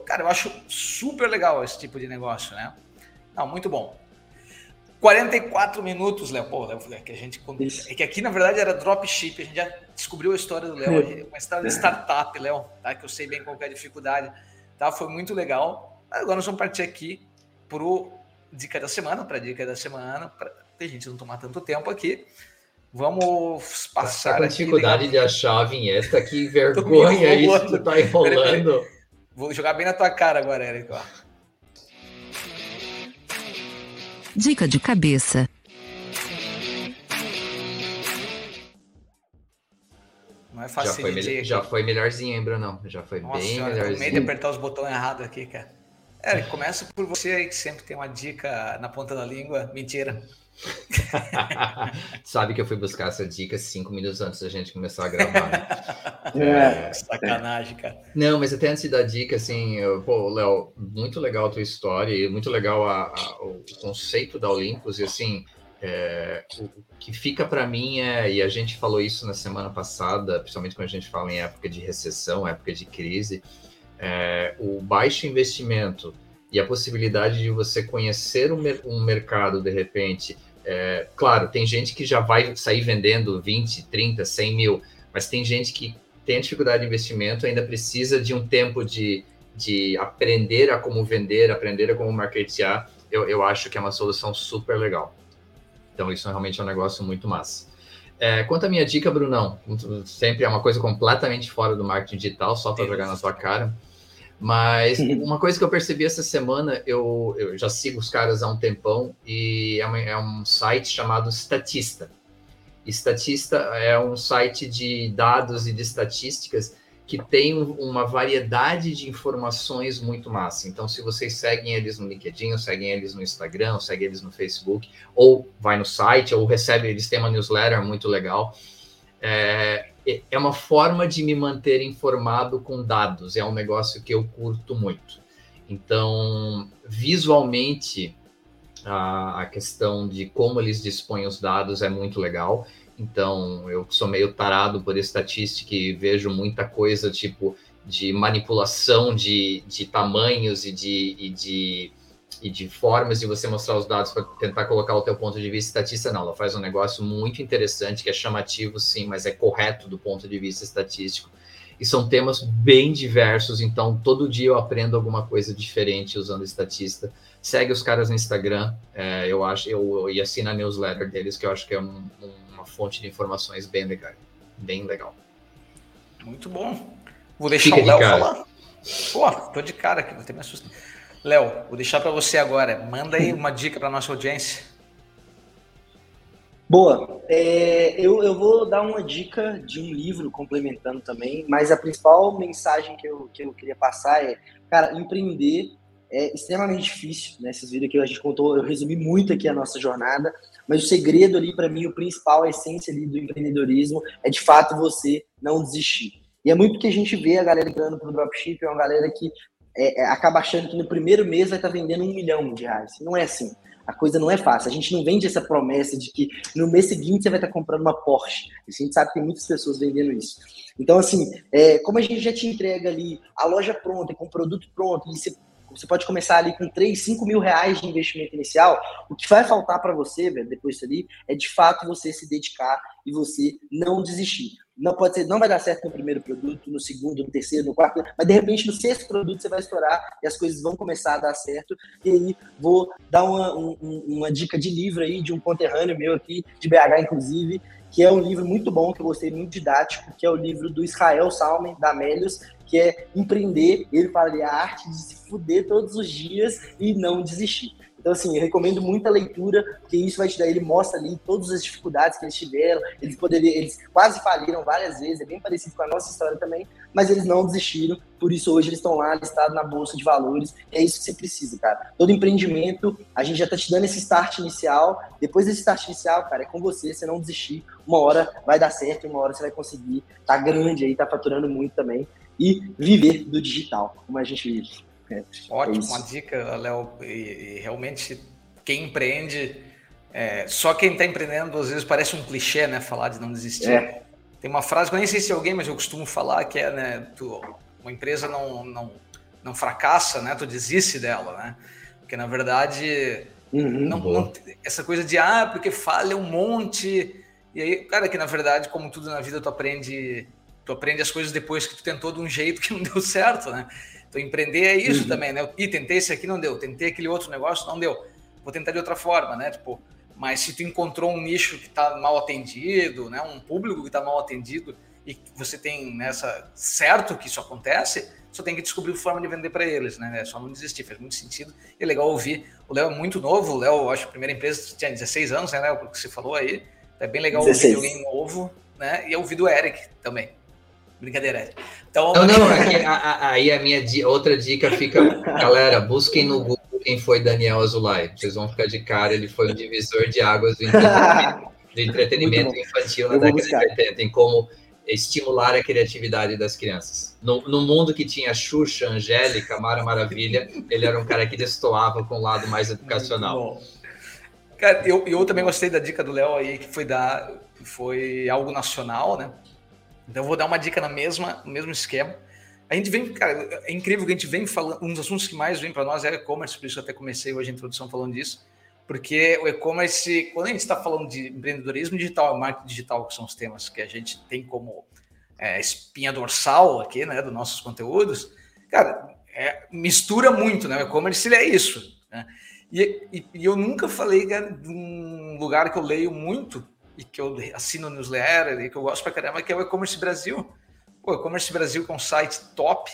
Cara, eu acho super legal esse tipo de negócio, né? Não, muito bom. 44 minutos, Léo. Pô, Léo, é que a gente. É que aqui, na verdade, era dropship. A gente já descobriu a história do Léo. Uma história de startup, Léo, tá? Que eu sei bem qual é a dificuldade. Tá? Foi muito legal. Agora nós vamos partir aqui pro Dica da Semana, para Dica da Semana, para a gente não tomar tanto tempo aqui. Vamos passar. Tá com dificuldade de achar a vinheta, que (laughs) vergonha isso que tu tá enrolando. Vou jogar bem na tua cara agora, Eric. Ó. Dica de cabeça. Não é fácil já foi, de já foi melhorzinho, hein, Brunão? Já foi Nossa, bem senhora, melhorzinho. medo de apertar os botões errados aqui, cara. É, começa por você aí que sempre tem uma dica na ponta da língua. Mentira. (laughs) Sabe que eu fui buscar essa dica cinco minutos antes da gente começar a gravar. Né? (laughs) É, sacanagem, cara. Não, mas até antes da dica, assim, eu, pô, Léo, muito legal a tua história e muito legal a, a, o conceito da Olympus e assim, é, o que fica para mim é, e a gente falou isso na semana passada, principalmente quando a gente fala em época de recessão, época de crise, é, o baixo investimento e a possibilidade de você conhecer um, um mercado de repente é, claro, tem gente que já vai sair vendendo 20, 30, 100 mil, mas tem gente que tem dificuldade de investimento, ainda precisa de um tempo de, de aprender a como vender, aprender a como marketear. Eu, eu acho que é uma solução super legal. Então, isso realmente é um negócio muito massa. É, quanto à minha dica, Brunão, sempre é uma coisa completamente fora do marketing digital, só para jogar na sua cara. Mas (laughs) uma coisa que eu percebi essa semana, eu, eu já sigo os caras há um tempão e é, uma, é, um site chamado Statista. Statista é um site de dados e de estatísticas que tem uma variedade de informações muito massa. Então, se vocês seguem eles no LinkedIn, seguem eles no Instagram, seguem eles no Facebook, ou vai no site, ou recebe, eles têm uma newsletter muito legal. É, é uma forma de me manter informado com dados, é um negócio que eu curto muito. Então, visualmente, a, a questão de como eles dispõem os dados é muito legal. Então, eu sou meio tarado por estatística e vejo muita coisa tipo de manipulação de, de tamanhos e de, e de e de formas de você mostrar os dados para tentar colocar o teu ponto de vista estatística, não. Ela faz um negócio muito interessante, que é chamativo, sim, mas é correto do ponto de vista estatístico. E são temas bem diversos, então todo dia eu aprendo alguma coisa diferente usando estatística. Segue os caras no Instagram, é, eu acho, eu, e assina a newsletter deles, que eu acho que é um, uma fonte de informações bem legal. Bem legal. Muito bom. Vou deixar Fica o Léo falar. Pô, tô de cara aqui, vou ter me assustado. Léo, vou deixar para você agora. Manda aí uma dica para nossa audiência. Boa. É, eu, eu vou dar uma dica de um livro complementando também, mas a principal mensagem que eu, que eu queria passar é, cara, empreender é extremamente difícil, né? Vocês viram que a gente contou, eu resumi muito aqui a nossa jornada, mas o segredo ali para mim, o principal, a essência ali do empreendedorismo é de fato você não desistir. E é muito que a gente vê a galera entrando pro dropship, é uma galera que é, é, acaba achando que no primeiro mês vai estar vendendo um milhão de reais. Não é assim. A coisa não é fácil. A gente não vende essa promessa de que no mês seguinte você vai estar comprando uma Porsche. A gente sabe que tem muitas pessoas vendendo isso. Então, assim, é, como a gente já te entrega ali a loja pronta, com o produto pronto, e você, você pode começar ali com 3, 5 mil reais de investimento inicial, o que vai faltar para você, velho, depois disso ali, é de fato você se dedicar e você não desistir. Não pode ser, não vai dar certo no primeiro produto, no segundo, no terceiro, no quarto, mas de repente no sexto produto você vai estourar e as coisas vão começar a dar certo. E aí vou dar uma, um, uma dica de livro aí de um conterrâneo meu aqui, de BH inclusive, que é um livro muito bom, que eu gostei muito didático, que é o livro do Israel Salmen, da Amélios, que é empreender. Ele fala ali a arte de se fuder todos os dias e não desistir. Então, assim, eu recomendo muita leitura, porque isso vai te dar, ele mostra ali todas as dificuldades que eles tiveram, eles poderiam, eles quase faliram várias vezes, é bem parecido com a nossa história também, mas eles não desistiram, por isso hoje eles estão lá listados na bolsa de valores, é isso que você precisa, cara. Todo empreendimento, a gente já tá te dando esse start inicial, depois desse start inicial, cara, é com você, você não desistir, uma hora vai dar certo, uma hora você vai conseguir, tá grande aí, tá faturando muito também, e viver do digital, como a gente vive. É, Ótimo, é uma dica, Léo. E, e, realmente, quem empreende, é, só quem está empreendendo, às vezes parece um clichê, né? Falar de não desistir. É. Tem uma frase que eu nem sei se é alguém, mas eu costumo falar que é, né? Tu, uma empresa não, não, não fracassa, né? Tu desiste dela, né? Porque na verdade, uhum, não, não, essa coisa de ah, porque falha um monte. E aí, cara, que na verdade, como tudo na vida, tu aprende, tu aprende as coisas depois que tu tentou de um jeito que não deu certo, né? Então, empreender é isso uhum. também, né? E tentei esse aqui, não deu. Tentei aquele outro negócio, não deu. Vou tentar de outra forma, né? Tipo, Mas se tu encontrou um nicho que está mal atendido, né, um público que está mal atendido e você tem nessa certo que isso acontece, só tem que descobrir forma de vender para eles, né? É só não desistir, faz muito sentido. E é legal ouvir. O Léo é muito novo, o Léo, acho que a primeira empresa tinha 16 anos, né, Léo? Porque você falou aí. É bem legal 16. ouvir alguém novo, né? E ouvir do Eric também. Brincadeira. Então, não, não, é aí a minha outra dica fica, galera, busquem no Google quem foi Daniel Azulay. Vocês vão ficar de cara, ele foi um divisor de águas do entretenimento, do entretenimento infantil na década de 80, em como estimular a criatividade das crianças. No, no, mundo que tinha Xuxa, Angélica, Mara Maravilha, ele era um cara que destoava com o lado mais educacional. Cara, eu, eu também gostei da dica do Léo aí, que foi dar, foi algo nacional, né? Então eu vou dar uma dica na mesma, no mesmo esquema. A gente vem, cara, é incrível que a gente vem falando, um dos assuntos que mais vem para nós é e-commerce, por isso eu até comecei hoje a introdução falando disso, porque o e-commerce, quando a gente está falando de empreendedorismo digital e marketing digital, que são os temas que a gente tem como é, espinha dorsal aqui, né, dos nossos conteúdos, cara, é, mistura muito, né? O e-commerce é isso, né? E, e, e, eu nunca falei cara, de um lugar que eu leio muito e que eu assino newsletter e que eu gosto pra caramba, que é o E-Commerce Brasil. O E-Commerce Brasil que é um site top,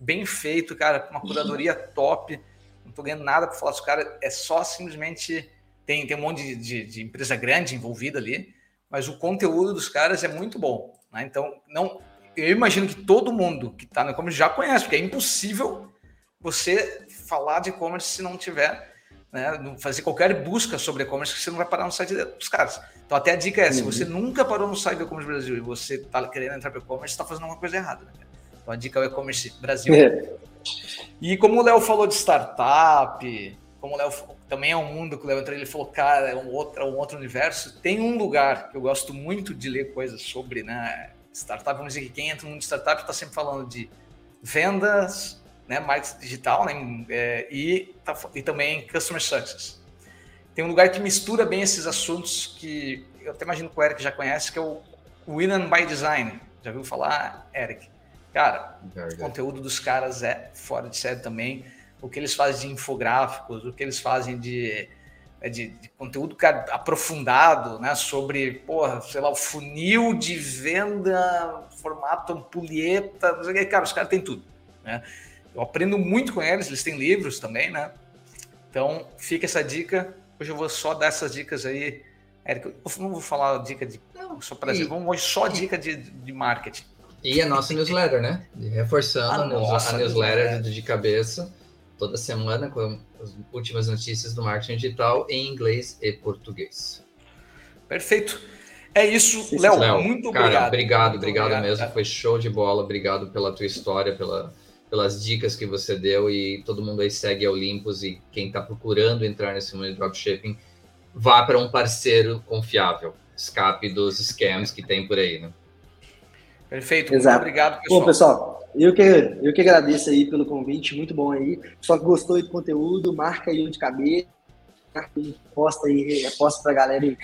bem feito, cara, com uma curadoria top não tô ganhando nada para falar dos caras, é só simplesmente. Tem, tem um monte de, de, de, empresa grande envolvida ali, mas o conteúdo dos caras é muito bom. Né? Então, não, eu imagino que todo mundo que está no e-commerce já conhece, porque é impossível você falar de e-commerce se não tiver, né, fazer qualquer busca sobre e-commerce, que você não vai parar no site dos caras. Então, até a dica é: se você uhum. nunca parou no site do e-commerce Brasil e você está querendo entrar para e-commerce, está fazendo alguma coisa errada. Né? Então, a dica é o e-commerce Brasil. É. E como o Léo falou de startup, como o Léo também é um mundo que o Léo entrou, ele falou, cara, é um outro, é um outro universo. Tem um lugar que eu gosto muito de ler coisas sobre, né? Startup, vamos dizer que quem entra no mundo de startup está sempre falando de vendas, né, marketing digital, né, é, e, tá, e também customer success. Tem um lugar que mistura bem esses assuntos que eu até imagino que o Eric já conhece, que é o Win by Design. Já viu falar, Eric? Cara, o conteúdo dos caras é fora de série também. O que eles fazem de infográficos, o que eles fazem de, é, de, de conteúdo cara, aprofundado, né? Sobre, porra, sei lá, o funil de venda, formato ampulheta, não sei o que. Cara, os caras têm tudo, né? Eu aprendo muito com eles, eles têm livros também, né? Então, fica essa dica. Hoje eu vou só dar essas dicas aí. Érica, eu não vou falar dica de. Não, só para dizer, vamos hoje só dica de, de marketing. E a nossa newsletter, né? Reforçando a, a, a newsletter de, de cabeça toda semana com as últimas notícias do marketing digital em inglês e português. Perfeito. É isso, Léo. Muito cara, obrigado. Obrigado, muito obrigado, obrigado mesmo. Cara. Foi show de bola. Obrigado pela tua história, pela, pelas dicas que você deu e todo mundo aí segue a Olympus e quem está procurando entrar nesse mundo de dropshipping, vá para um parceiro confiável. Escape dos scams que tem por aí, né? Perfeito, Exato. muito obrigado, pessoal. Bom, pessoal, eu que, eu que agradeço aí pelo convite, muito bom aí. Só que gostou do conteúdo, marca aí um de cabeça, posta aí, posta pra galera e,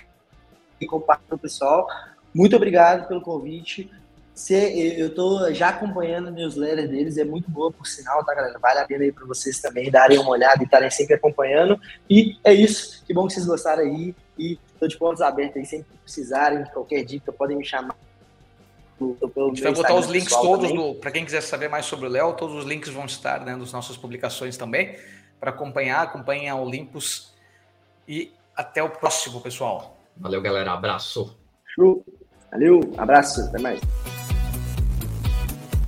e compartilha o pessoal. Muito obrigado pelo convite. Se, eu tô já acompanhando a newsletter deles, é muito boa, por sinal, tá, galera? Vale a pena aí para vocês também darem uma olhada e estarem sempre acompanhando. E é isso. Que bom que vocês gostaram aí. E tô de portas abertas aí, sempre que precisarem, qualquer dica, podem me chamar a gente vai botar os links todos para quem quiser saber mais sobre o Léo, todos os links vão estar né, nas nossas publicações também para acompanhar, acompanhem a Olympus e até o próximo, pessoal. Valeu, galera, abraço. Show. Valeu, abraço, até mais.